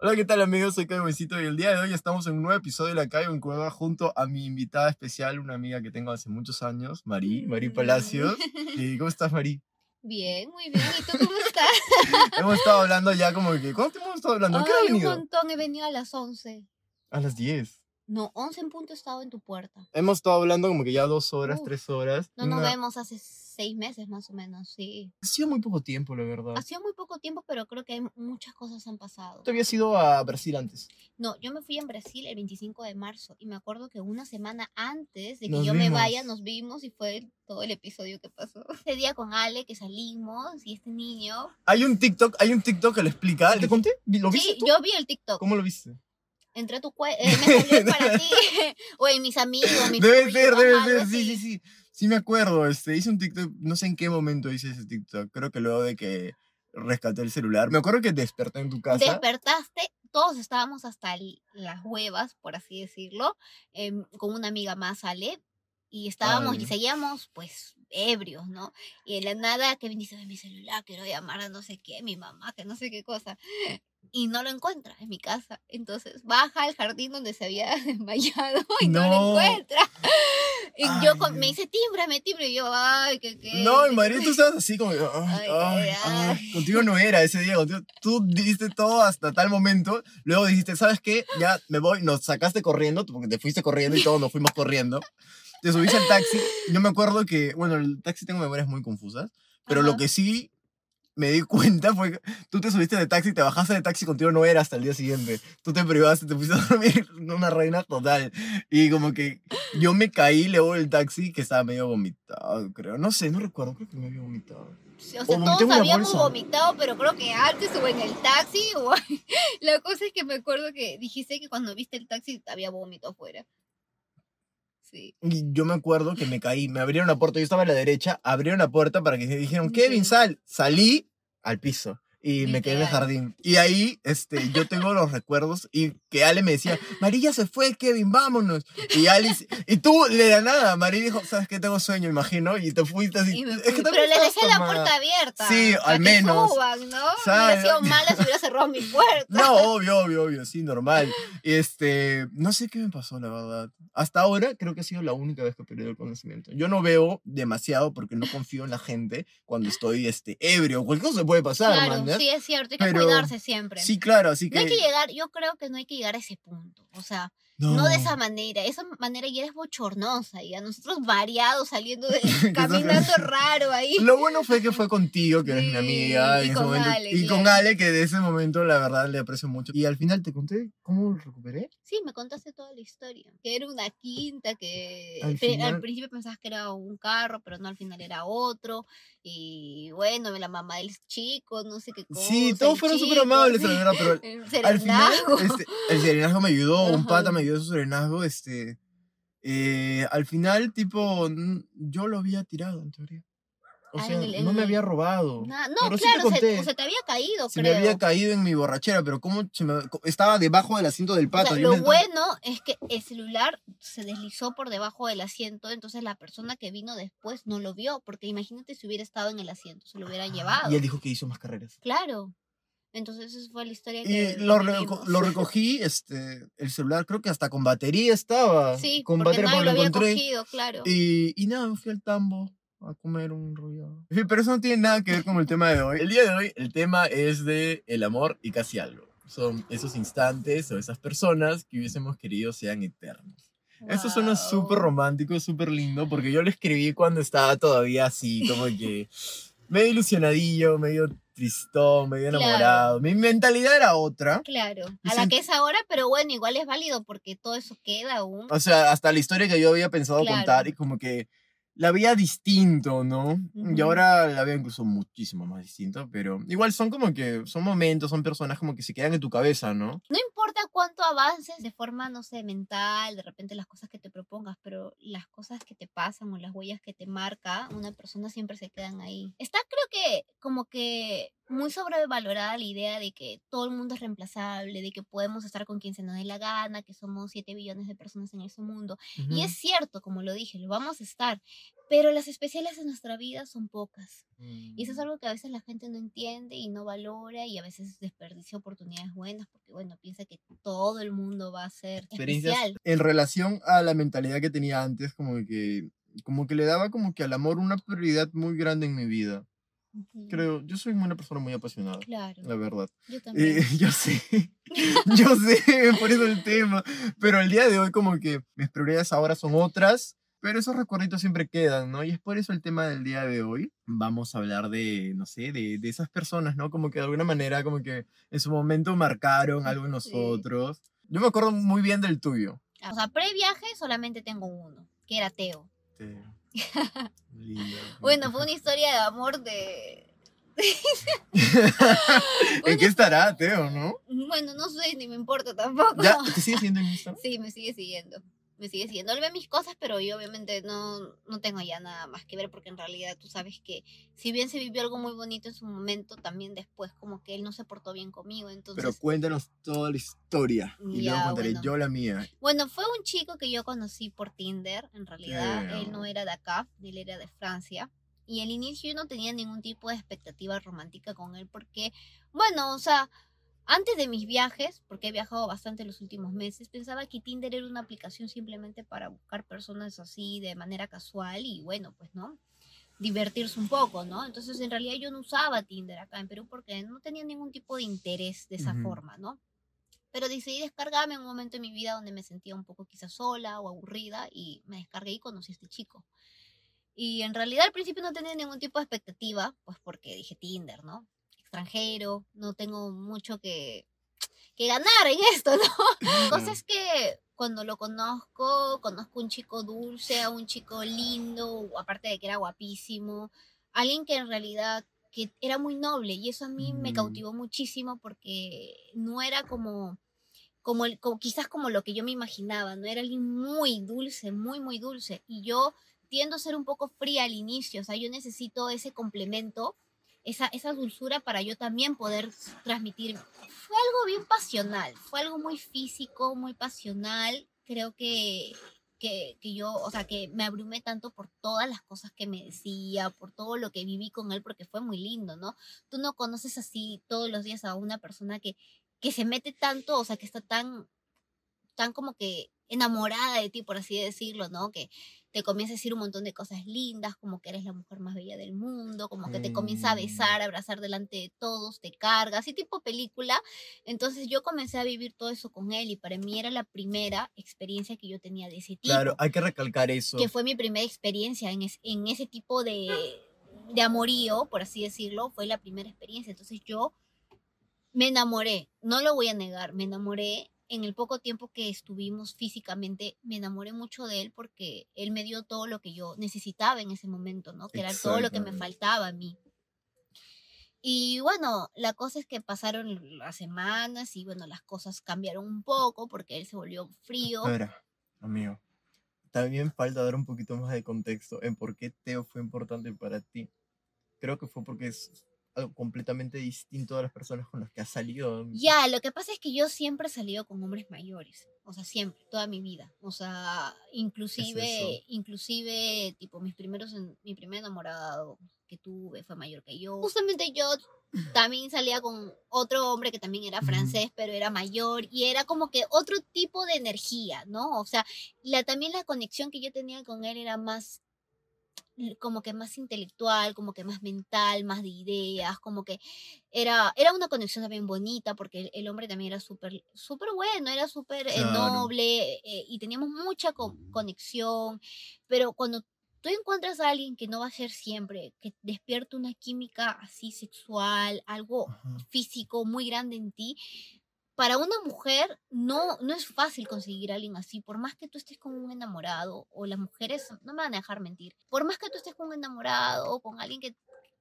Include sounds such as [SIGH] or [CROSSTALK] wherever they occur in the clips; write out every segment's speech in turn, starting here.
Hola, ¿qué tal amigos? Soy Caio Besito y el día de hoy estamos en un nuevo episodio de La Caio en Cueva junto a mi invitada especial, una amiga que tengo hace muchos años, Marí, Marí Palacios. [LAUGHS] ¿Y cómo estás, Marí? Bien, muy bien. ¿Y tú cómo estás? [LAUGHS] hemos estado hablando ya como que... ¿Cuánto hemos estado hablando? ¿Qué ha Ay, un venido? montón. He venido a las 11. A las 10. No, 11 en punto he estado en tu puerta. Hemos estado hablando como que ya dos horas, Uf. tres horas. No nos Una- vemos hace seis meses más o menos, sí. Ha sido muy poco tiempo, la verdad. Ha sido muy poco tiempo, pero creo que muchas cosas han pasado. Tú habías ido a Brasil antes. No, yo me fui en Brasil el 25 de marzo y me acuerdo que una semana antes de que Nos yo me vaya vimos. nos vimos y fue todo el episodio que pasó. [LAUGHS] Ese día con Ale que salimos y este niño... Hay un TikTok, hay un TikTok que lo explica. ¿Te conté? ¿Lo viste Sí, tú? yo vi el TikTok. ¿Cómo lo viste? Entré a tu cuenta, [LAUGHS] me salió para ti, [LAUGHS] o en mis amigos, mi Debe ser, debe ser, sí, sí, sí. Sí me acuerdo, este, hice un TikTok, no sé en qué momento hice ese TikTok, creo que luego de que rescaté el celular. Me acuerdo que desperté en tu casa. Despertaste, todos estábamos hasta las huevas, por así decirlo, em, con una amiga más, Ale, y estábamos y Ay. seguíamos, pues, ebrios, ¿no? Y en la nada, Kevin dice, "Ve mi celular, quiero llamar a no sé qué, mi mamá, que no sé qué cosa. Y no lo encuentra en mi casa. Entonces baja al jardín donde se había [LAUGHS] desmayado y no, No. lo encuentra. Y yo Ay, con- me dice, tímbrame, timbre. Y yo, ay, qué, qué. No, en Madrid tú estabas así como, ay, Ay, ay, contigo no era ese día, contigo, tú diste todo hasta tal momento, luego dijiste, ¿sabes qué? Ya me voy, nos sacaste corriendo, porque te fuiste corriendo y todos nos fuimos corriendo. Te subiste al taxi, yo me acuerdo que, bueno, el taxi tengo memorias muy confusas, pero lo Ajá. que sí me di cuenta fue que tú te subiste de taxi, te bajaste de taxi, contigo no era hasta el día siguiente. Tú te privaste, te fuiste a dormir, [LAUGHS] una reina total. Y como que yo me caí luego del taxi que estaba medio vomitado, creo. No sé, no recuerdo, creo que me había vomitado. O sea, todos habíamos vomitado, pero creo que antes o en el taxi. [LAUGHS] O... La cosa es que me acuerdo que dijiste que cuando viste el taxi había vómito afuera. Sí. Y yo me acuerdo que me caí, me abrieron la puerta, yo estaba a la derecha, abrieron la puerta para que me dijeron, Kevin, sal. Salí al piso y me quedé en el Literal. jardín. Y ahí este, yo tengo los recuerdos y que Ale me decía, María se fue, Kevin, vámonos. Y Ale, y tú le da nada, María dijo, ¿sabes qué? Tengo sueño, imagino, y te fuiste así. Y me "Es fui, que pero le dejé la tomada". puerta abierta. Sí, para al que menos. suban, ¿no? Hubiera sido [LAUGHS] mala si hubiera cerrado mi puerta. No, obvio, obvio, obvio, sí, normal. Este, no sé qué me pasó, la verdad. Hasta ahora creo que ha sido la única vez que he perdido el conocimiento. Yo no veo demasiado porque no confío en la gente cuando estoy este, ebrio. Cualquier cosa puede pasar, Claro, man, ¿eh? Sí, es cierto. Hay que Pero- cuidarse siempre. Sí, claro, así que... No hay que llegar, yo creo que no hay que llegar a ese punto. O sea, no, de esa manera. Esa manera ya es bochornosa. Y a nosotros variados saliendo de [LAUGHS] caminando raro ahí. Lo bueno fue que fue contigo, que eres mi amiga. y con momento, Ale, y con claro. Ale, que de ese momento la verdad le aprecio mucho. Y al final te conté cómo lo recuperé. Sí, me contaste toda la historia. Que era una quinta, que Al pe- final- al principio pensabas que era un carro, pero no, al final era otro. Y bueno, la mamá del chico, no sé qué cosa. Sí, todos fueron súper amables, sí, la verdad, pero [LAUGHS] el al final, este, el serenazgo me ayudó, un pata me ayudó su serenazgo, este, eh, al final, tipo, yo lo había tirado, en teoría. O Ah, sea, el- no me había robado. Na- no, pero sí te claro, se, o te había caído, se creo. me había caído en mi borrachera, pero cómo se me- co- estaba debajo del asiento del O pato. sea, lo bueno es que el celular se deslizó por debajo del asiento, entonces la persona que vino después no lo vio, porque imagínate si hubiera estado en el asiento, se lo hubieran llevado. Y él dijo que hizo más carreras. Claro. Entonces esa fue la historia Y que lo, que reco- lo recogí, este, el celular creo que hasta con batería estaba. Sí, con porque batería nadie lo lo había encontré. cogido, claro. Y, y nada, fui al tambo a comer un rollado. En fin, pero eso no tiene nada que ver con el tema de hoy. El día de hoy, el tema es de el amor y casi algo. Son esos instantes o esas personas que hubiésemos querido sean eternos. Eso suena súper romántico, súper lindo, porque yo lo escribí cuando estaba todavía así, como que medio ilusionadillo, medio tristón, medio Claro. enamorado. Mi mentalidad era otra. Claro, a la que es ahora, pero bueno, igual es válido porque todo eso queda aún. O sea, hasta la historia que yo había pensado Claro. contar y como que la veía distinto, ¿no? Y ahora la veo incluso muchísimo más distinto, pero igual son como que, son momentos, son personas como que se quedan en tu cabeza, ¿no? No importa cuánto avances de forma, no sé, mental, de repente las cosas que te propongas, pero las cosas que te pasan o las huellas que te marca una persona siempre se quedan ahí. Está creo que como que muy sobrevalorada la idea de que todo el mundo es reemplazable, de que podemos estar con quien se nos dé la gana, que somos 7 billones de personas en ese mundo. Y es cierto, como lo dije, lo vamos a estar, pero las especiales en nuestra vida son pocas. Y eso es Mm, algo que a veces la gente no entiende y no valora y a veces desperdicia oportunidades buenas porque, bueno, piensa que todo el mundo va a ser experiencias especial. en relación a la mentalidad que tenía antes, como que, como que le daba como que al amor una prioridad muy grande en mi vida. Creo, yo soy una persona muy apasionada, Claro, la verdad. yo Eh, también. [LAUGHS] yo sé, [LAUGHS] yo sé, [LAUGHS] por eso el tema. Pero el día de hoy como que mis prioridades ahora son otras, pero esos recuerditos siempre quedan, ¿no? Y es por eso el tema del día de hoy. Vamos a hablar de, no sé, de, de esas personas, ¿no? Como que de alguna manera como que en su momento marcaron algo en Sí. nosotros. Yo me acuerdo muy bien del tuyo. O sea, pre-viaje solamente tengo uno, que era Teo. Teo. [LAUGHS] Lindo. Bueno, fue una historia de amor de... [LAUGHS] ¿En qué estará, Teo, no? Bueno, no sé, ni me importa tampoco. ¿Ya te sigue siendo en Instagram? Sí, me sigue siguiendo. Me sigue siguiendo. Él ve mis cosas, pero yo obviamente no, no tengo ya nada más que ver porque en realidad tú sabes que si bien se vivió algo muy bonito en su momento, también después como que él no se portó bien conmigo. Entonces, Pero cuéntanos toda la historia. Y luego Ya, contaré bueno. yo la mía. bueno, fue un chico que yo conocí por Tinder, en realidad. Él Damn. no era de acá, él era de Francia. Y al inicio yo no tenía ningún tipo de expectativa romántica con él porque, bueno, o sea, antes de mis viajes, porque he viajado bastante los últimos meses, pensaba que Tinder era una aplicación simplemente para buscar personas así de manera casual y bueno, pues no, divertirse un poco, ¿no? Entonces en realidad yo no usaba Tinder acá en Perú porque no tenía ningún tipo de interés de esa Ujú. forma, ¿no? Pero decidí descargarme en un momento en mi vida donde me sentía un poco quizás sola o aburrida y me descargué y conocí a este chico. Y en realidad al principio no tenía ningún tipo de expectativa, pues porque dije Tinder, ¿no? Extranjero, no tengo mucho que, que ganar en esto, ¿no? La cosa es que cuando lo conozco, conozco un chico dulce, a un chico lindo, aparte de que era guapísimo, alguien que en realidad que era muy noble y eso a mí me Mm. cautivó muchísimo porque no era como como, el, como quizás como lo que yo me imaginaba, no era alguien muy dulce, muy muy dulce y yo tiendo a ser un poco fría al inicio, o sea, yo necesito ese complemento, esa, esa dulzura para yo también poder transmitir. Fue algo bien pasional, fue algo muy físico, muy pasional, creo que, que, que yo, o sea, que me abrumé tanto por todas las cosas que me decía, por todo lo que viví con él, porque fue muy lindo, ¿no? Tú no conoces así todos los días a una persona que, que se mete tanto, o sea, que está tan, tan como que enamorada de ti, por así decirlo, ¿no? Que te comienza a decir un montón de cosas lindas, como que eres la mujer más bella del mundo, como que te comienza a Mm. besar, a abrazar delante de todos, te carga, así tipo película. Entonces yo comencé a vivir todo eso con él y para mí era la primera experiencia que yo tenía de ese tipo Claro, hay que recalcar eso. que fue mi primera experiencia en, es- en ese tipo de, de amorío, por así decirlo, fue la primera experiencia. Entonces yo me enamoré, no lo voy a negar, me enamoré en el poco tiempo que estuvimos físicamente, me enamoré mucho de él porque él me dio todo lo que yo necesitaba en ese momento, ¿no? Que era todo lo que me faltaba a mí. Y bueno, la cosa es que pasaron las semanas y bueno, las cosas cambiaron un poco porque él se volvió frío. Espera, amigo. También falta dar un poquito más de contexto en por qué Teo fue importante para ti. Creo que fue porque es algo completamente distinto a las personas con las que has salido. Ya, lo que pasa es que yo siempre he salido con hombres mayores, o sea, siempre, toda mi vida, o sea, inclusive, inclusive, tipo, mis primeros, mi primer enamorado que tuve fue mayor que yo. Justamente yo [CLEARS THROAT] también salía con otro hombre que también era francés, pero era mayor y era como que otro tipo de energía, ¿no? O sea, la, también la conexión que yo tenía con él era más como que más intelectual, como que más mental, más de ideas, como que era, era una conexión también bonita porque el, hombre también era súper súper bueno, era súper eh, Claro. noble eh, y teníamos mucha co- conexión, pero cuando tú encuentras a alguien que no va a ser siempre, que despierta una química así sexual, algo Ajá. físico muy grande en ti, para una mujer no, no es fácil conseguir a alguien así, por más que tú estés con un enamorado, o las mujeres, no me van a dejar mentir, por más que tú estés con un enamorado o con alguien que,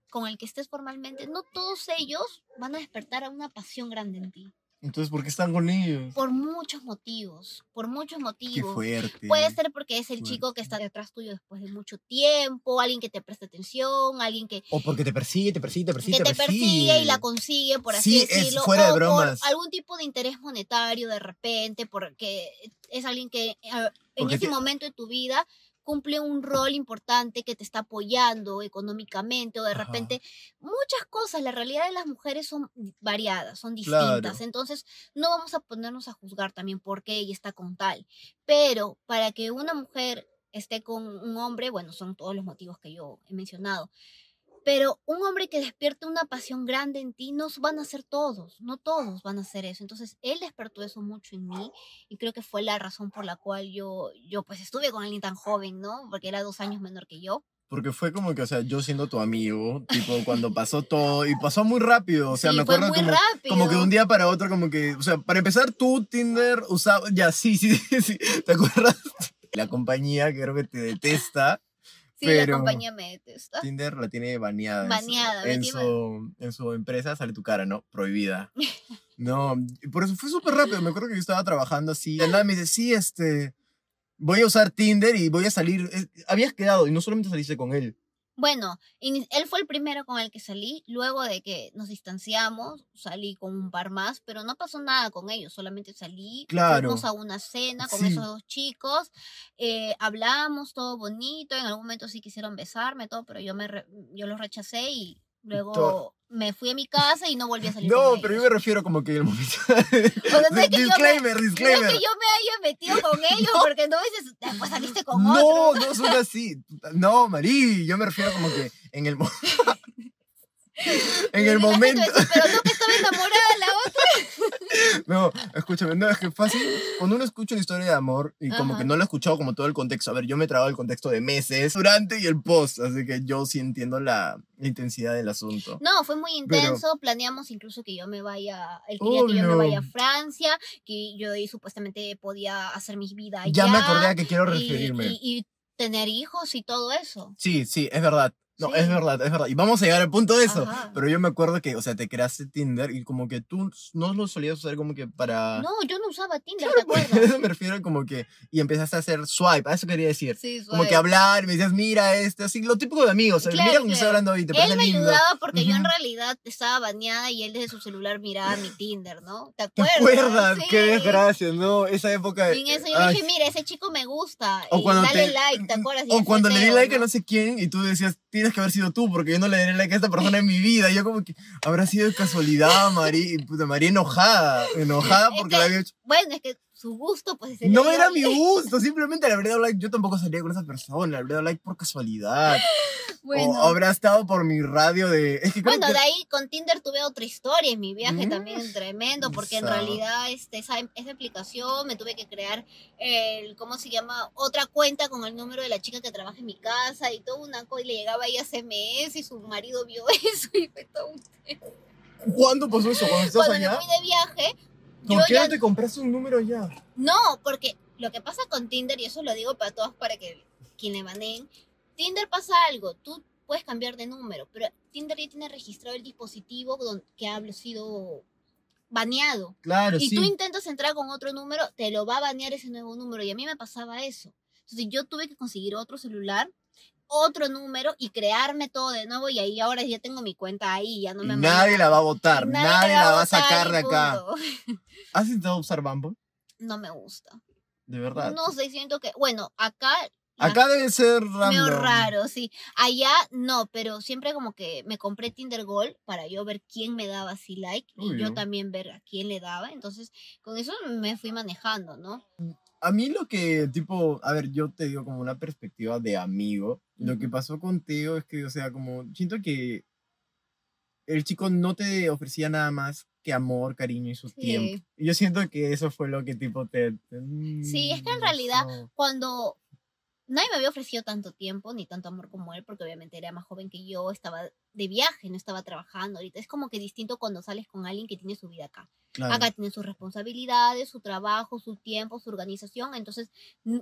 con el que estés formalmente, no todos ellos van a despertar a una pasión grande en ti. Entonces, ¿por qué están con ellos? Por muchos motivos, por muchos Qué motivos. fuerte. Puede ser porque es el fuerte. chico que está detrás tuyo después de mucho tiempo, alguien que te presta atención, alguien que, O porque te persigue, te persigue, te persigue, que te persigue y la consigue, por así Sí, es decirlo. fuera de o bromas. por algún tipo de interés monetario de repente, porque es alguien que ah, en Porque ese te- momento de tu vida cumple un rol importante que te está apoyando económicamente o de Ajá. repente muchas cosas. La realidad de las mujeres son variadas, son Claro. distintas. Entonces no vamos a ponernos a juzgar también por qué ella está con tal. Pero para que una mujer esté con un hombre, bueno, son todos los motivos que yo he mencionado. Pero un hombre que despierte una pasión grande en ti, no van a ser todos, no todos van a hacer eso. Entonces, él despertó eso mucho en mí y creo que fue la razón por la cual yo, yo pues estuve con alguien tan joven, ¿no? Porque era dos años menor que yo. Porque fue como que, o sea, yo siendo tu amigo, tipo, cuando pasó todo, y pasó muy rápido, o sea, Sí, me acuerdo muy como, rápido. como que de un día para otro, como que, o sea, para empezar, tú, Tinder, usaba, ya, sí, [LAUGHS] sí, sí, ¿te acuerdas? La compañía que creo que te detesta, Sí, pero- la compañía me detesta. Tinder la tiene baneada. en su- Baneada, En su, en su empresa sale tu cara, ¿no? Prohibida. [LAUGHS] No, por eso fue súper rápido. Me acuerdo que yo estaba trabajando así. Y nada me dice, sí, este. Voy a usar Tinder y voy a salir. Habías quedado y no solamente saliste con él. Bueno, él fue el primero con el que salí. Luego de que nos distanciamos, salí con un par más, pero no pasó nada con ellos. Solamente salí, Claro. fuimos a una cena con Sí. esos dos chicos, eh, hablamos todo bonito. En algún momento sí quisieron besarme, todo, pero yo me re- yo los rechacé y luego todo- me fui a mi casa y no volví a salir. No, con pero yo ellos. me refiero como que el momento. O sea, no es que yo me- disclaimer, No es disclaimer. que yo me haya metido [LAUGHS] con ellos, porque no dices, después saliste con No, otro. no suena así. No, Marí, yo me refiero como que en el, mo- [LAUGHS] [LAUGHS] en el la gente momento. pero no que estaba enamorada de la otra. [LAUGHS] No, escúchame, no, es que fácil. Cuando uno escucha una historia de amor y como Ajá. que no lo he escuchado como todo el contexto. A ver, yo me he el contexto de meses, durante y el post, así que yo sí entiendo la, la intensidad del asunto. No, fue muy Pero- intenso. Planeamos incluso que yo me vaya, él quería que yo me vaya a Francia, que yo ahí supuestamente podía hacer mi vida allá. Ya me acordé a que quiero y- referirme. Y, y tener hijos y todo eso. Sí, sí, es verdad. No, Sí. es verdad, es verdad. Y vamos a llegar al punto de eso. Ajá. Pero yo me acuerdo que, o sea, te creaste Tinder y como que tú no lo solías usar como que para... No, yo no usaba Tinder, ¿te Por acuerdas? eso me refiero como que... Y empezaste a hacer swipe, a eso quería decir. Sí, Como que hablar, me decías, mira este, así, lo típico de amigos. o sea, Claro, mira con quién estoy claro. hablando hoy, te parece Él me lindo. ayudaba porque yo en realidad estaba bañada y él desde su celular miraba mi Tinder, ¿no? ¿Te ¿Te acuerdas? acuerdas? Qué Sí. desgracia, ¿no? Esa época. Y en eso yo ay, dije, mira, ese chico me gusta. O y cuando dale te- like, ¿te acuerdas? Y O cuando le di like a ¿no? no sé quién y tú decías, tienes que haber sido tú porque yo no le daré like a esta persona en mi vida. Y yo como que, habrá sido de casualidad, María, puta, María enojada, enojada Es porque que- la había hecho. Bueno, es que su gusto, pues ese No era mi gusto, simplemente le habría dado like. Yo tampoco salía con esa persona, habría dado like por casualidad. [LAUGHS] Bueno, O habrá estado por mi radio de. Es que Bueno, que- de ahí con Tinder tuve otra historia en mi viaje Mm, también tremendo, porque en esa. realidad este, esa, esa aplicación me tuve que crear el, ¿cómo se llama? Otra cuenta con el número de la chica que trabaja en mi casa y todo una cosa, y le llegaba ahí a CMS y su marido vio [LAUGHS] eso y fue todo un ¿Cuándo pasó eso? ¿Cuando estás Cuando me fui de viaje, ¿Por qué ya no te compraste un número ya? No, porque lo que pasa con Tinder, y eso lo digo para todos, para que quien le manen, Tinder pasa algo, tú puedes cambiar de número, pero Tinder ya tiene registrado el dispositivo que ha sido baneado. Claro, Y sí. tú intentas entrar con otro número, te lo va a banear ese nuevo número. Y a mí me pasaba eso. Entonces yo tuve que conseguir otro celular, otro número y crearme todo de nuevo. Y ahí ahora ya tengo mi cuenta ahí, ya no me nadie la va a votar, Y nadie, la va a sacar de acá. [LAUGHS] ¿Has intentado usar Bumble? No me gusta. De verdad. No sé, siento que, bueno, acá... Acá debe ser. Medio raro, sí. Allá no, pero siempre como que me compré Tinder Gold para yo ver quién me daba así like y yo también ver a quién le daba. Entonces, con eso me fui manejando, ¿no? A mí lo que, tipo, a ver, yo te digo como una perspectiva de amigo. Lo que pasó contigo es que, o sea, como, siento que el chico no te ofrecía nada más que amor, cariño y su tiempo. Sí. Y yo siento que eso fue lo que, tipo, te... te- Sí, es que en mm, realidad. Cuando nadie me había ofrecido tanto tiempo ni tanto amor como él, porque obviamente era más joven que yo, estaba de viaje, no estaba trabajando. Ahorita es como que distinto cuando sales con alguien que tiene su vida acá. Claro. Acá tiene sus responsabilidades, su trabajo, su tiempo, su organización. Entonces,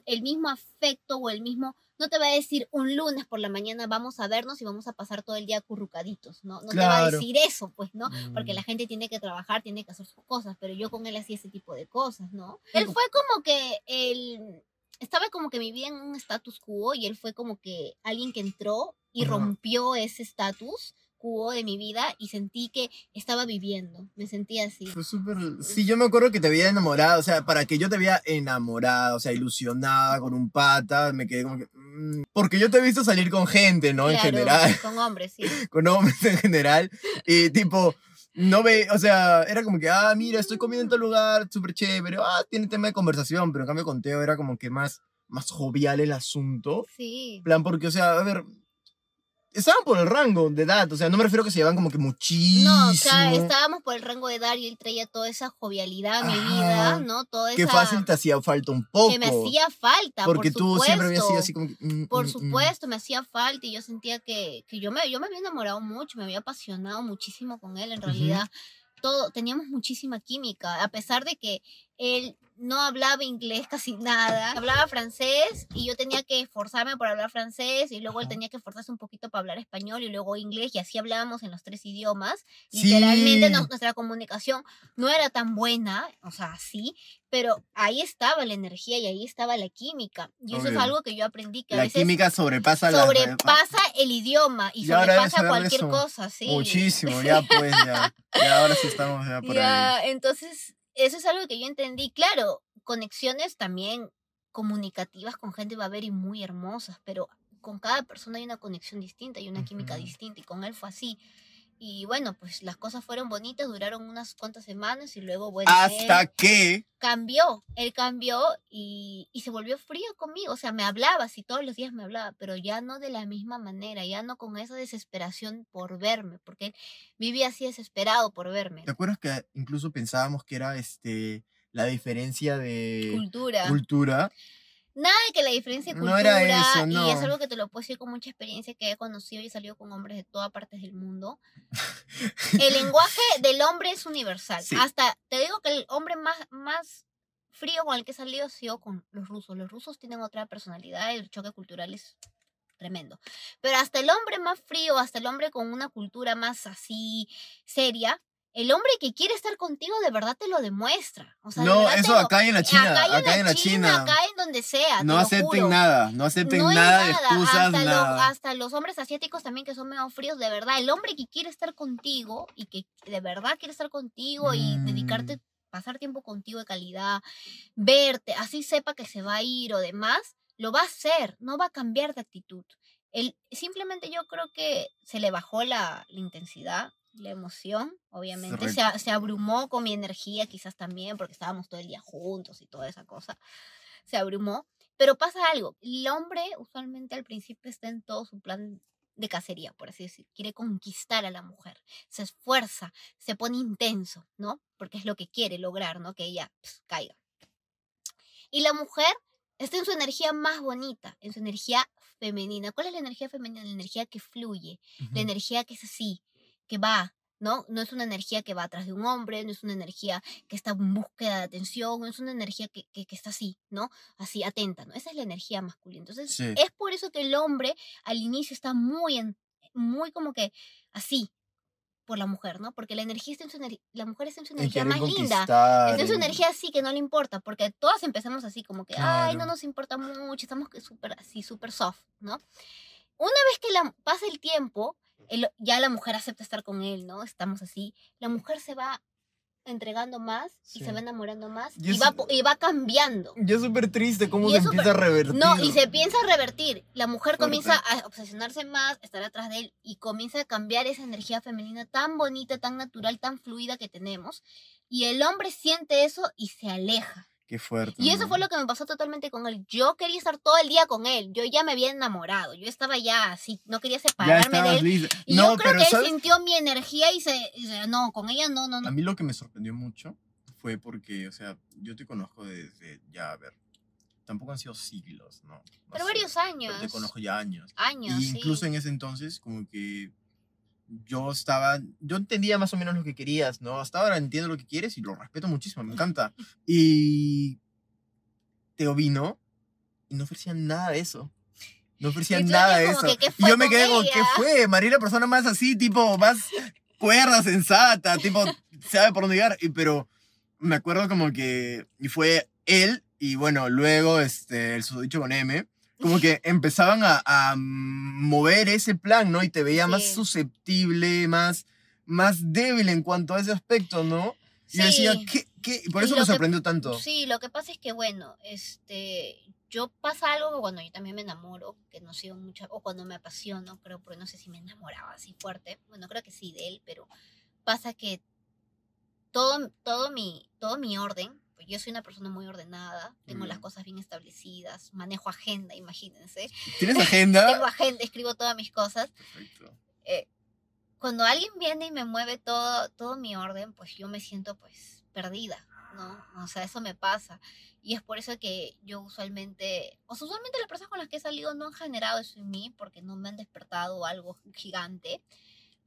el mismo afecto o el mismo, no te va a decir un lunes por la mañana vamos a vernos y vamos a pasar todo el día currucaditos, ¿no? No te va a decir eso, pues, ¿no? Porque Mm. la gente tiene que trabajar, tiene que hacer sus cosas, pero yo con él hacía ese tipo de cosas, ¿no? Él fue como que él estaba como que mi vida en un status quo y él fue como que alguien que entró y rompió ese status quo de mi vida y sentí que estaba viviendo, me sentía así. Fue súper... Sí, yo me acuerdo que te había enamorado, o sea, para que yo te había enamorado, o sea, ilusionada con un pata, me quedé como que... mm, porque yo te he visto salir con gente, ¿no? En general, Con hombres, sí. [LAUGHS] con hombres en general, y tipo, no ve, o sea, era como que, ah, mira, estoy comiendo en tal lugar, súper chévere, ah, tiene tema de conversación, pero en cambio con Teo era como que más, más jovial el asunto, Sí. En plan, porque, o sea, a ver... Estaban por el rango de edad, o sea, no me refiero a que se llevan como que muchísimo. No, o sea, estábamos por el rango de edad y él traía toda esa jovialidad a mi vida, ¿no? Que esa... fácil te hacía falta un poco. que me hacía falta, Porque por tú siempre habías sido así como que, mm, Por mm, mm. supuesto, me hacía falta y yo sentía que, que yo, me, yo me había enamorado mucho, me había apasionado muchísimo con él, en realidad. Todo, teníamos muchísima química, a pesar de que él no hablaba inglés casi nada, hablaba francés y yo tenía que esforzarme por hablar francés y luego él tenía que esforzarse un poquito para hablar español y luego inglés y así hablábamos en los tres idiomas. Sí. Literalmente nos- nuestra comunicación no era tan buena, o sea, sí, pero ahí estaba la energía y ahí estaba la química. Y eso es algo que yo aprendí que a La veces química sobrepasa la... sobrepasa el idioma y sobrepasa cualquier cosa, sí. Muchísimo, ya [LAUGHS] pues, ya. Ya ahora sí estamos ya por ahí. Entonces, eso es algo que yo entendí. Claro, conexiones también comunicativas con gente va a haber y muy hermosas, pero con cada persona hay una conexión distinta y una química distinta y con él fue así. Y bueno, pues las cosas fueron bonitas, duraron unas cuantas semanas y luego, bueno, Hasta él que... cambió, él cambió y, y se volvió frío conmigo, o sea, me hablaba, sí, todos los días me hablaba, pero ya no de la misma manera, ya no con esa desesperación por verme, porque él vivía así desesperado por verme. ¿Te acuerdas que incluso pensábamos que era este la diferencia de Cultura. cultura? Nada de que la diferencia de No cultura, era eso, y es no. algo que te lo puedo decir con mucha experiencia que he conocido y he salido con hombres de todas partes del mundo. [LAUGHS] El lenguaje del hombre es universal. Sí. Hasta te digo que el hombre más, más frío con el que he salido ha sido con los rusos. Los rusos tienen otra personalidad, el choque cultural es tremendo. Pero hasta el hombre más frío, hasta el hombre con una cultura más así seria, el hombre que quiere estar contigo de verdad te lo demuestra. O sea, no, eso lo- acá en la China, acá, y acá en la China. acá en donde sea. no acepten juro. nada, no acepten No nada de nada, excusas, hasta, lo- nada. hasta los hombres asiáticos también que son medio fríos, de verdad. El hombre que quiere estar contigo y que de verdad quiere estar contigo y Mm. dedicarte, pasar tiempo contigo de calidad, verte, así sepa que se va a ir o demás, lo va a hacer, no va a cambiar de actitud. El, simplemente yo creo que se le bajó la, la intensidad, la emoción, obviamente. Se, se abrumó con mi energía quizás también, porque estábamos todo el día juntos y toda esa cosa. Se abrumó. Pero pasa algo, el hombre usualmente al principio está en todo su plan de cacería, por así decir. Quiere conquistar a la mujer, se esfuerza, se pone intenso, ¿no? Porque es lo que quiere lograr, ¿no? Que ella ps, caiga. Y la mujer está en su energía más bonita, en su energía femenina. ¿Cuál es la energía femenina? La energía que fluye, la energía que es así, que va, ¿no? No es una energía que va atrás de un hombre, no es una energía que está en búsqueda de atención, no es una energía que, que, que está así, ¿no? Así, atenta, ¿no? Esa es la energía masculina. Entonces, Sí. es por eso que el hombre al inicio está muy, en, muy como que así, por la mujer, ¿no? Porque la energía está en su ener- la mujer está en su En energía más linda. Está en su en- energía así que no le importa, porque todas empezamos así como que, ay, no Claro. nos importa mucho, estamos súper así, súper soft, ¿no? Una vez que la, pasa el tiempo, ya la mujer acepta estar con él, ¿no? Estamos así, la mujer se va entregando más y se va enamorando más Y y, es- va, y va cambiando. Ya es súper triste cómo Y se empieza a revertir. No, y se piensa revertir. La mujer Fuerte. comienza a obsesionarse más, estar atrás de él y comienza a cambiar esa energía femenina tan bonita, tan natural, tan fluida que tenemos. Y el hombre siente eso y se aleja. Qué fuerte. Y eso fue lo que me pasó totalmente con él. Yo quería estar todo el día con él. Yo ya me había enamorado. Yo estaba ya así, no quería separarme de él. lista. Y No, yo creo pero que él ¿sabes? sintió mi energía y se, y se- No, con ella no, no, A no. mí lo que me sorprendió mucho fue porque, o sea, yo te conozco desde ya, a ver, tampoco han sido siglos, ¿no? No Pero sé, varios pero años. Te conozco ya años. Años, Y incluso sí. en ese entonces, como que yo estaba, yo entendía más o menos lo que querías, ¿no? Hasta ahora entiendo lo que quieres y lo respeto muchísimo, me encanta. Y Teo vino y no ofrecían nada de eso. No ofrecían nada de eso. como que, ¿qué y yo me con quedé como, ¿qué fue? María la persona más así, tipo, más cuerda, sensata, tipo, sabe por dónde llegar. Y, pero me acuerdo como que, y fue él, y bueno, luego este, el susodicho con M, como que empezaban a, a mover ese plan, ¿no? Y te veía más susceptible, más, más débil en cuanto a ese aspecto, ¿no? Y decía. ¿qué? qué? Por eso lo me que- sorprendió tanto. Sí, lo que pasa es que, bueno, este, yo pasa algo cuando yo también me enamoro, que no sigo mucho, o cuando me apasiono, creo, porque no sé si me enamoraba así fuerte, bueno, creo que sí de él, pero pasa que todo, todo, mi, todo mi orden, pues yo soy una persona muy ordenada, tengo las Mm. cosas bien establecidas, manejo agenda, imagínense, ¿Tienes [LAUGHS] agenda? tengo agenda, escribo todas mis cosas, Perfecto. eh, cuando alguien viene y me mueve todo, todo mi orden, pues yo me siento pues perdida, ¿no? O sea, eso me pasa. Y es por eso que yo usualmente, o sea, usualmente las personas con las que he salido no han generado eso en mí porque no me han despertado algo gigante.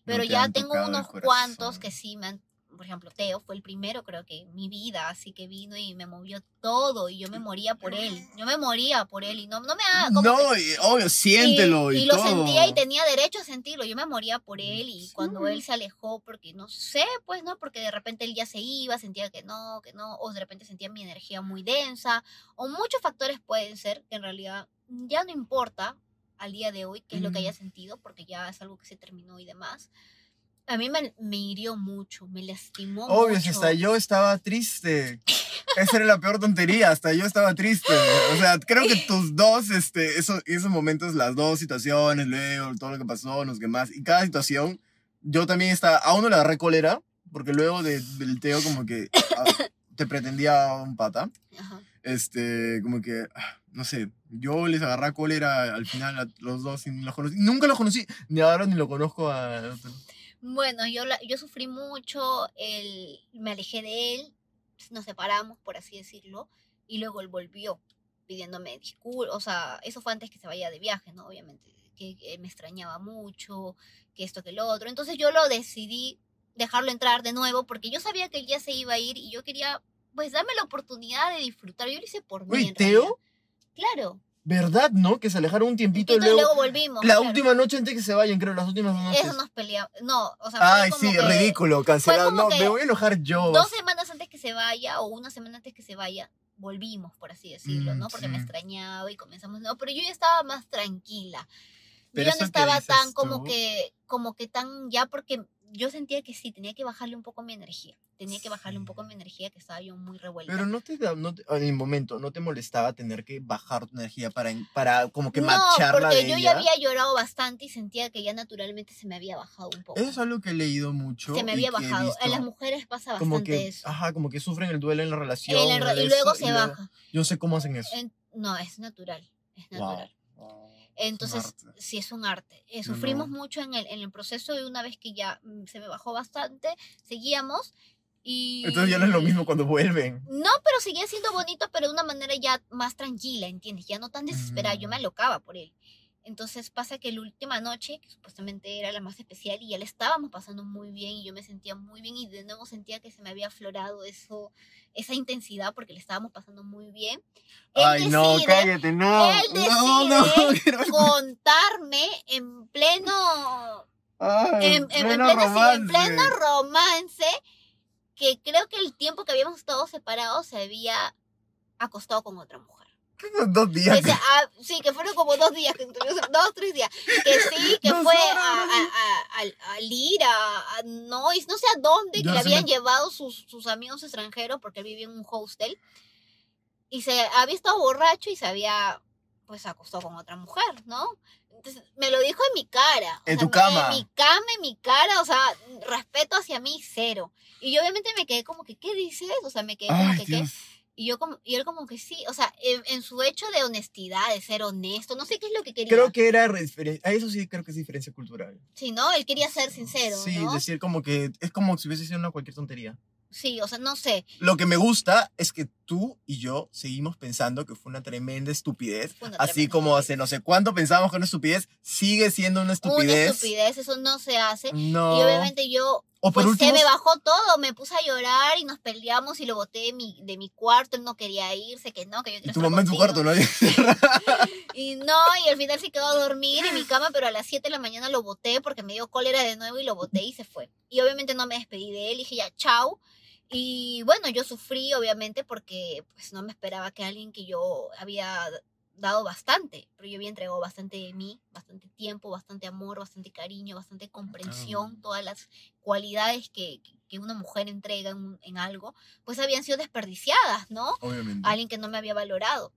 Pero te ya tengo unos cuantos que sí me han, por ejemplo, Teo fue el primero creo que en mi vida, así que vino y me movió todo y yo me moría por él. Yo me moría por él y no, no me haga como que- No, y- obvio, siéntelo y, y, lo todo. sentía y tenía derecho a sentirlo. Yo me moría por él y Sí. cuando él se alejó, porque no sé, pues no, porque de repente él ya se iba, sentía que no, que no, o de repente sentía mi energía muy densa, o muchos factores pueden ser que en realidad ya no importa al día de hoy qué es lo que haya sentido, porque ya es algo que se terminó y demás. A mí me, me hirió mucho, me lastimó Obvio, si mucho. hasta yo estaba triste. Esa era la peor tontería, hasta yo estaba triste. O sea, creo que tus dos, este, esos, esos momentos, las dos situaciones, luego todo lo que pasó, los demás, y cada situación, yo también estaba, a uno le agarré cólera, porque luego de- del Teo como que ah, te pretendía un pata, Ajá. este, como que, ah, no sé, yo les agarré cólera al final a los dos y los conocí, nunca los conocí, ni ahora ni lo conozco a... Bueno, yo, la- yo sufrí mucho, él, me alejé de él, nos separamos, por así decirlo, y luego él volvió pidiéndome disculpas, o sea, eso fue antes que se vaya de viaje, ¿no? Obviamente, que, que me extrañaba mucho, que esto, que lo otro. Entonces yo lo decidí dejarlo entrar de nuevo porque yo sabía que él ya se iba a ir y yo quería, pues, darme la oportunidad de disfrutar. Yo lo hice por mí. ¿Teo? Claro. ¿Verdad, no? Que se alejaron un tiempito y luego... luego volvimos. La claro. última noche antes que se vayan, creo, las últimas dos noches. Eso nos peleamos. No, o sea, Ay, como sí, que- ridículo, cancelado. No, me voy a enojar yo. dos semanas antes que se vaya o una semana antes que se vaya, volvimos, por así decirlo, Mm, ¿no? Porque me extrañaba y comenzamos, no, pero yo ya estaba más tranquila. Yo ya no estaba tan como que, como que tan, ya porque yo sentía que sí, tenía que bajarle un poco mi energía. Tenía que bajarle un poco mi energía, que estaba yo muy revuelta. Pero no te, da- no te- en el momento, ¿no te molestaba tener que bajar tu energía para, para como que no, macharla porque de yo ella? ya había llorado bastante y sentía que ya naturalmente se me había bajado un poco. Eso es algo que he leído mucho. se me había bajado. A las mujeres pasa bastante como que, eso. ajá, como que sufren el duelo en la relación. Y luego Eso, se baja. Yo sé cómo hacen eso. En- no, es natural. Es Wow. Entonces, sí es un arte. Eh, sufrimos no. mucho en el, en el proceso y una vez que ya mm, se me bajó bastante, seguíamos y... Entonces ya no es lo mismo cuando vuelven. No, pero seguía siendo bonito, pero de una manera ya más tranquila, ¿entiendes? Ya no tan desesperada, yo me Mm. alocaba por él. Entonces pasa que la última noche, que supuestamente era la más especial, y ya la estábamos pasando muy bien, y yo me sentía muy bien, y de nuevo sentía que se me había aflorado eso, esa intensidad, porque le estábamos pasando muy bien. Él Ay, no, decide cállate, no. él no, no, decide [LAUGHS] quiero- contarme en pleno Ay, en, en- en pleno pleno, sí, en romance. pleno romance que creo que el tiempo que habíamos estado separados se había acostado con otra mujer. Dos días. Sea, ah, sí, que fueron como dos días, que dos, tres días. Que sí, [LAUGHS] que fue a, a, a, a- Lira, a Nois, no sé a dónde, que le habían me- llevado sus, sus amigos extranjeros porque él vivía en un hostel. Y se había estado borracho y se había, pues, acostado con otra mujer, ¿no? Entonces, me lo dijo en mi cara. En sea, tu cama. En mi cama, en mi cara, o sea, respeto hacia mí, cero. Y yo obviamente me quedé como que, ¿qué dices? O sea, me quedé como Ay, que, ¿qué? Y yo como, y él como que sí, o sea, en, en su hecho de honestidad, de ser honesto, no sé qué es lo que quería. Creo que era referencia. Eso sí, creo que es diferencia cultural. Sí, ¿no? Él quería ser sincero, Sí, ¿no? decir como que es como si hubiese sido una cualquier tontería. Sí, o sea, no sé. Lo que me gusta es que tú y yo seguimos pensando que fue una tremenda estupidez. Una Así tremenda como hace no sé cuánto pensábamos que era una estupidez, sigue siendo una estupidez. Una estupidez, eso no se hace. No. Y obviamente yo, o por pues último, se me bajó todo, me puse a llorar y nos peleamos y lo boté de mi, de mi cuarto, él no quería irse, que no, que yo quiero tu mamá en tu cuarto, ¿no? [LAUGHS] Y no, y al final se quedó a dormir en mi cama, pero a las 7 de la mañana lo boté porque me dio cólera de nuevo y lo boté y se fue. Y obviamente no me despedí de él, dije ya, chao. Y bueno, yo sufrí obviamente porque pues no me esperaba que alguien que yo había dado bastante, pero yo había entregado bastante de mí, bastante tiempo, bastante amor, bastante cariño, bastante comprensión, todas las cualidades que, que- una mujer entrega en, en algo, pues habían sido desperdiciadas, ¿no? Obviamente. alguien que no me había valorado.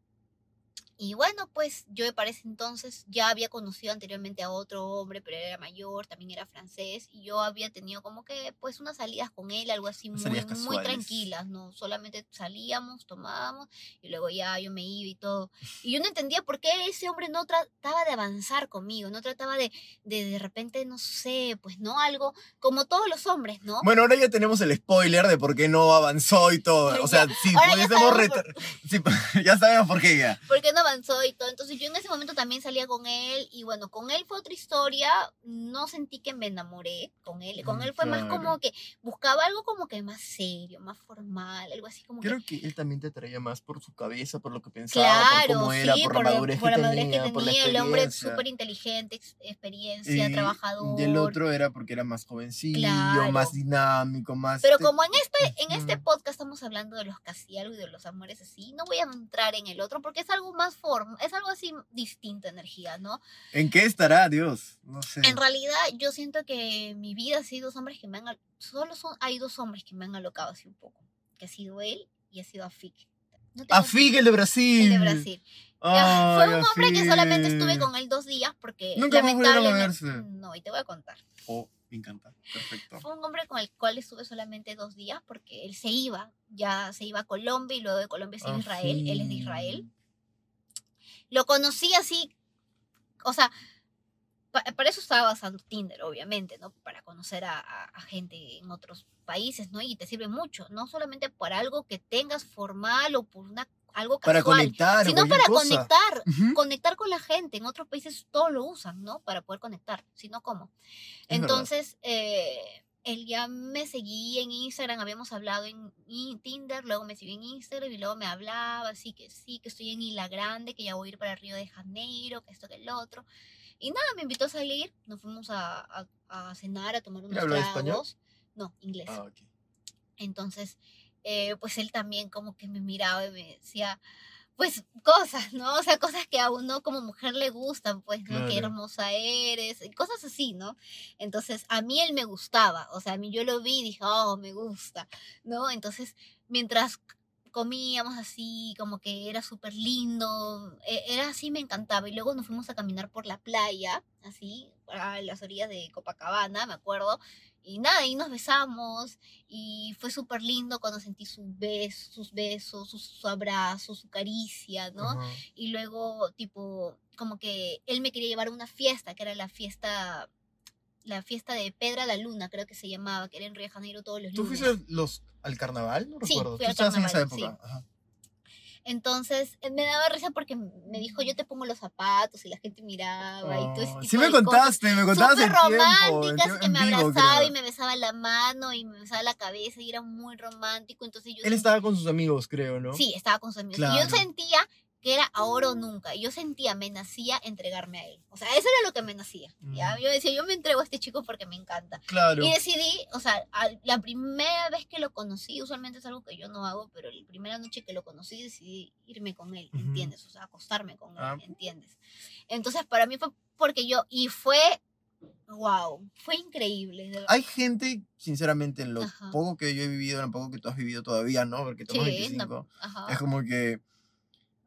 Y bueno, pues yo para ese entonces ya había conocido anteriormente a otro hombre, pero era mayor, también era francés, y yo había tenido como que pues unas salidas con él, algo así muy, muy tranquilas, ¿no? Solamente salíamos, tomábamos, y luego ya yo me iba y todo. Y yo no entendía por qué ese hombre no trataba de avanzar conmigo, no trataba de, de de repente, no sé, pues no algo, como todos los hombres, ¿no? Bueno, ahora ya tenemos el spoiler de por qué no avanzó y todo. O [LAUGHS] sea, si pudiésemos [LAUGHS] si- [LAUGHS] ya sabemos por qué ya. porque no avanzó y todo. Entonces yo en ese momento también salía con él y bueno, con él fue otra historia. No sentí que me enamoré con él. Con Mm, él fue más claro. como que buscaba algo como que más serio, más formal, algo así como que... Creo que él también te atraía más por su cabeza, por lo que pensaba, por Claro, cómo era, sí, por, por, la madurez, por que, la madurez tenía, que por la tenía, el hombre súper inteligente, ex- experiencia, Y- trabajador. Y el otro era porque era más jovencillo, Claro. más dinámico, más... Pero te- como en este, en este podcast estamos hablando de los casi algo y de los amores así, no voy a entrar en el otro porque es algo más forma, es algo así distinta energía, ¿no? ¿En qué estará Dios? No sé. En realidad, yo siento que mi vida ha sido dos hombres que me han. Solo son, hay dos hombres que me han alocado así un poco. Que ha sido él y ha sido Afik. No Afig, el de Brasil. el de Brasil. Ya, Fue Ay, un hombre que solamente estuve con él dos días porque. Nunca a lamentablemente- verse. No, y te voy a contar. Oh, me encanta. Perfecto. Fue un hombre con el cual estuve solamente dos días porque él se iba. Ya se iba a Colombia y luego de Colombia se iba a Israel. Él es de Israel. Lo conocí así, o sea, pa- para eso estaba basando Tinder, obviamente, ¿no? Para conocer a, a- a gente en otros países, ¿no? Y te sirve mucho, no solamente para algo que tengas formal o por una, algo Para casual, conectar. o sino para cosa. conectar, conectar con la gente. En otros países todo lo usan, ¿no? Para poder conectar, si no, ¿cómo? Es. Entonces, eh, él ya me seguía en Instagram, habíamos hablado en, Tinder, luego me siguió en Instagram y luego me hablaba, así que sí, que estoy en Isla Grande, que ya voy a ir para Río de Janeiro, que esto, que el otro. Y nada, me invitó a salir, nos fuimos a, a- a cenar, a tomar unos habla tragos. español? No, inglés. Ah. Entonces, eh, pues él también como que me miraba y me decía, pues cosas, ¿no? O sea, cosas que a uno como mujer le gustan, pues, ¿no? Qué Claro. hermosa eres, cosas así, ¿no? Entonces, a mí él me gustaba, o sea, a mí yo lo vi y dije, oh, me gusta, ¿no? Entonces, mientras comíamos así, como que era súper lindo, e- era así, me encantaba. Y luego nos fuimos a caminar por la playa, así, a las orillas de Copacabana, me acuerdo. Y nada, y nos besamos y fue súper lindo cuando sentí sus besos, sus besos, sus, su abrazo, su caricia, ¿no? Y luego, tipo, como que él me quería llevar a una fiesta, que era la fiesta, la fiesta de Pedra la Luna, creo que se llamaba, que era en Río de Janeiro todos los ¿Tú lunes. fuiste los, al carnaval? No Sí, recuerdo. fui Tú al estabas en esa época. Ajá. Entonces, eh, me daba risa porque me dijo, yo te pongo los zapatos y la gente miraba y todo ese Oh, tipo sí me de cosas. contaste, me contabas Súper románticas tiempo- que me vivo, abrazaba creo. y me besaba la mano y me besaba la cabeza y era muy romántico. Entonces yo Él estaba con sus amigos, creo, ¿no? Sí, estaba con sus amigos. Y Claro. yo sentía que era ahora o nunca. Y yo sentía, me nacía entregarme a él. O sea, eso era lo que me nacía. ¿ya? Yo decía, yo me entrego a este chico porque me encanta. Claro. Y decidí, o sea, al- la primera vez que lo conocí, usualmente es algo que yo no hago, pero la primera noche que lo conocí decidí irme con él. ¿entiendes? O sea, acostarme con él, Ah. ¿entiendes? Entonces, para mí fue porque yo, y fue, wow, fue increíble. Hay gente, sinceramente, en lo Ajá. poco que yo he vivido, en lo poco que tú has vivido todavía, ¿no? Porque tenemos Sí, 25. Ajá. Es como que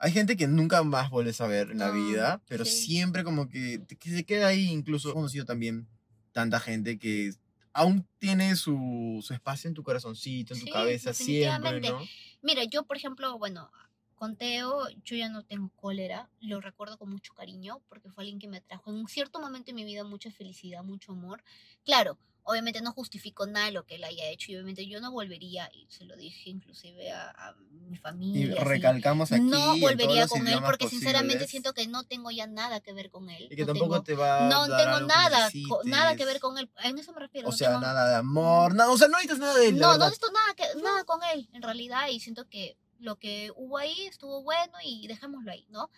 hay gente que nunca más vuelves a ver en la No, vida, pero sí. siempre como que, que se queda ahí. Incluso he conocido también tanta gente que aún tiene su, su espacio en tu corazoncito, en tu Sí, cabeza, siempre. ¿no? Mira, yo, por ejemplo, bueno, con Teo, yo ya no tengo cólera, lo recuerdo con mucho cariño, porque fue alguien que me trajo en un cierto momento en mi vida mucha felicidad, mucho amor. Claro, Obviamente no justifico nada de lo que él haya hecho y obviamente yo no volvería, y se lo dije inclusive a, a mi Y familia. así, recalcamos aquí. no volvería con él porque sinceramente siento que no tengo ya nada que ver con él. Y que no tampoco tengo, te va a no dar tengo algo que nada, nada que ver con él. En eso me refiero. O no sea, tengo- nada de amor, nada, o sea, no necesitas nada de él, no, no necesito nada, que, nada con él, en realidad, y siento que lo que hubo ahí estuvo bueno y dejémoslo ahí, ¿no?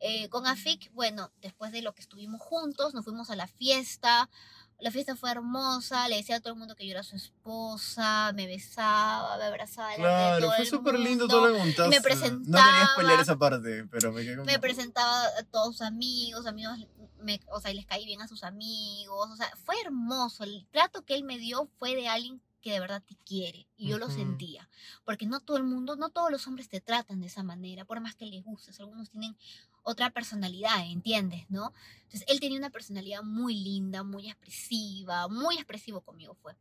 Eh, con Afik, bueno, después de lo que estuvimos juntos, nos fuimos a la fiesta. La fiesta fue hermosa, le decía a todo el mundo que yo era su esposa, me besaba, me abrazaba. delante de Claro, todo fue súper lindo todo lo que me No quería presentaba. spoiler esa parte, pero me quedé como... me presentaba a todos sus amigos, amigos, me- o sea, y les caí bien a sus amigos, o sea, fue hermoso. El trato que él me dio fue de alguien que de verdad te quiere, y yo lo sentía, porque no todo el mundo, no todos los hombres te tratan de esa manera, por más que les gustes, algunos tienen otra personalidad, ¿entiendes? ¿No? Entonces, él tenía una personalidad muy linda, muy expresiva, muy expresivo conmigo fue.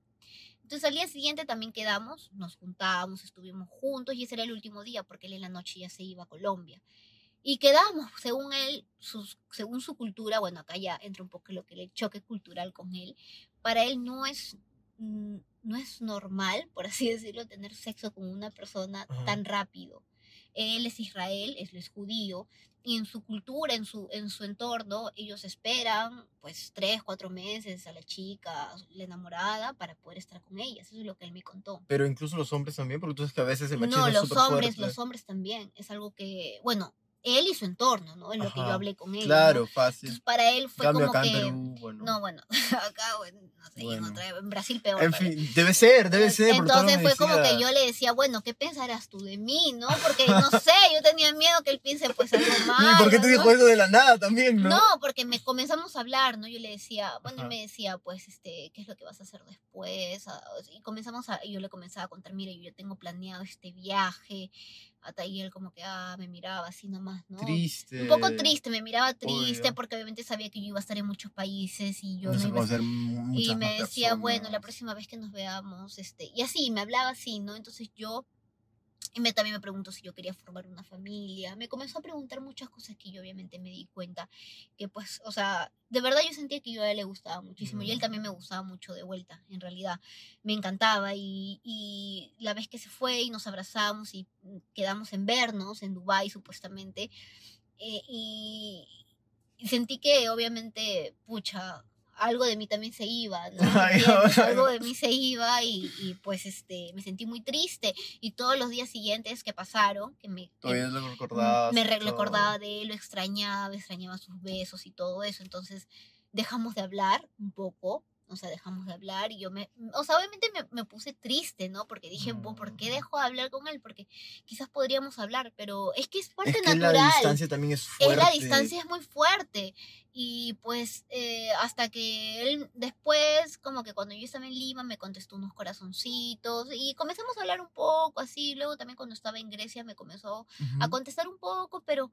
Entonces al día siguiente también quedamos, nos juntábamos, estuvimos juntos y ese era el último día porque él en la noche ya se iba a Colombia. Y quedamos, según él, sus, según su cultura, bueno, acá ya entra un poco lo que el choque cultural con él, para él no es, mm, no es normal, por así decirlo, tener sexo con una persona Ajá. tan rápido. Él es Israel, él es judío, y en su cultura, en su, en su entorno, ellos esperan pues tres, cuatro meses a la chica, la enamorada, para poder estar con ellas. Eso es lo que él me contó. Pero incluso los hombres también, porque tú sabes que a veces el machismo No, es los súper hombres, fuerte. los hombres también. Es algo que, bueno, él y su entorno, ¿no? Es lo que yo hablé con él. ¿no? Claro, fácil. Entonces para él fue cambio como acá que... en Perú, bueno. No, bueno, [LAUGHS] acá, bueno, no sé, en, Bueno. otra- en Brasil peor. en fin, debe ser, debe ser. Entonces fue como que yo le decía, bueno, ¿qué pensarás tú de mí, no? Porque no [LAUGHS] sé, yo tenía miedo que él piense pues algo malo. [LAUGHS] ¿Y por qué te ¿no? dijo eso de la nada también, no? No, porque me comenzamos a hablar, ¿no? Yo le decía, bueno, Ajá. él me decía, pues, este, ¿qué es lo que vas a hacer después? Y comenzamos a, y yo le comenzaba a contar, mira, yo tengo planeado este viaje. Hasta ahí él como que, ah, me miraba así nomás, ¿no? Triste. Un poco triste, me miraba triste obvio. porque obviamente sabía que yo iba a estar en muchos países y yo no iba a muchas y me decía, bueno, la próxima vez que nos veamos, este, y así, me hablaba así, ¿no? Entonces yo, y me, también me preguntó si yo quería formar una familia, me comenzó a preguntar muchas cosas que yo obviamente me di cuenta, que pues, o sea, de verdad yo sentía que yo a él le gustaba muchísimo, y él también me gustaba mucho de vuelta, en realidad, me encantaba, y, y la vez que se fue y nos abrazamos y mm, quedamos en vernos en Dubái supuestamente, eh, y, y sentí que obviamente, pucha, algo de mí también se iba, ¿no? [LAUGHS] Algo de mí se iba y, y, pues este, me sentí muy triste y todos los días siguientes que pasaron, que me, que Todavía lo recordabas. me todo. recordaba de él, lo extrañaba, extrañaba sus besos y todo eso, entonces dejamos de hablar un poco, o sea, dejamos de hablar y yo me, o sea, obviamente me, me puse triste, ¿no? Porque dije, "Bo, ¿por qué Mm. dejo de hablar con él? Porque quizás podríamos hablar, pero es que es parte Es que natural la distancia también es fuerte. es la distancia es muy fuerte y pues eh, hasta que él después como que cuando yo estaba en Lima me contestó unos corazoncitos y comenzamos a hablar un poco así luego también cuando estaba en Grecia me comenzó a contestar un poco pero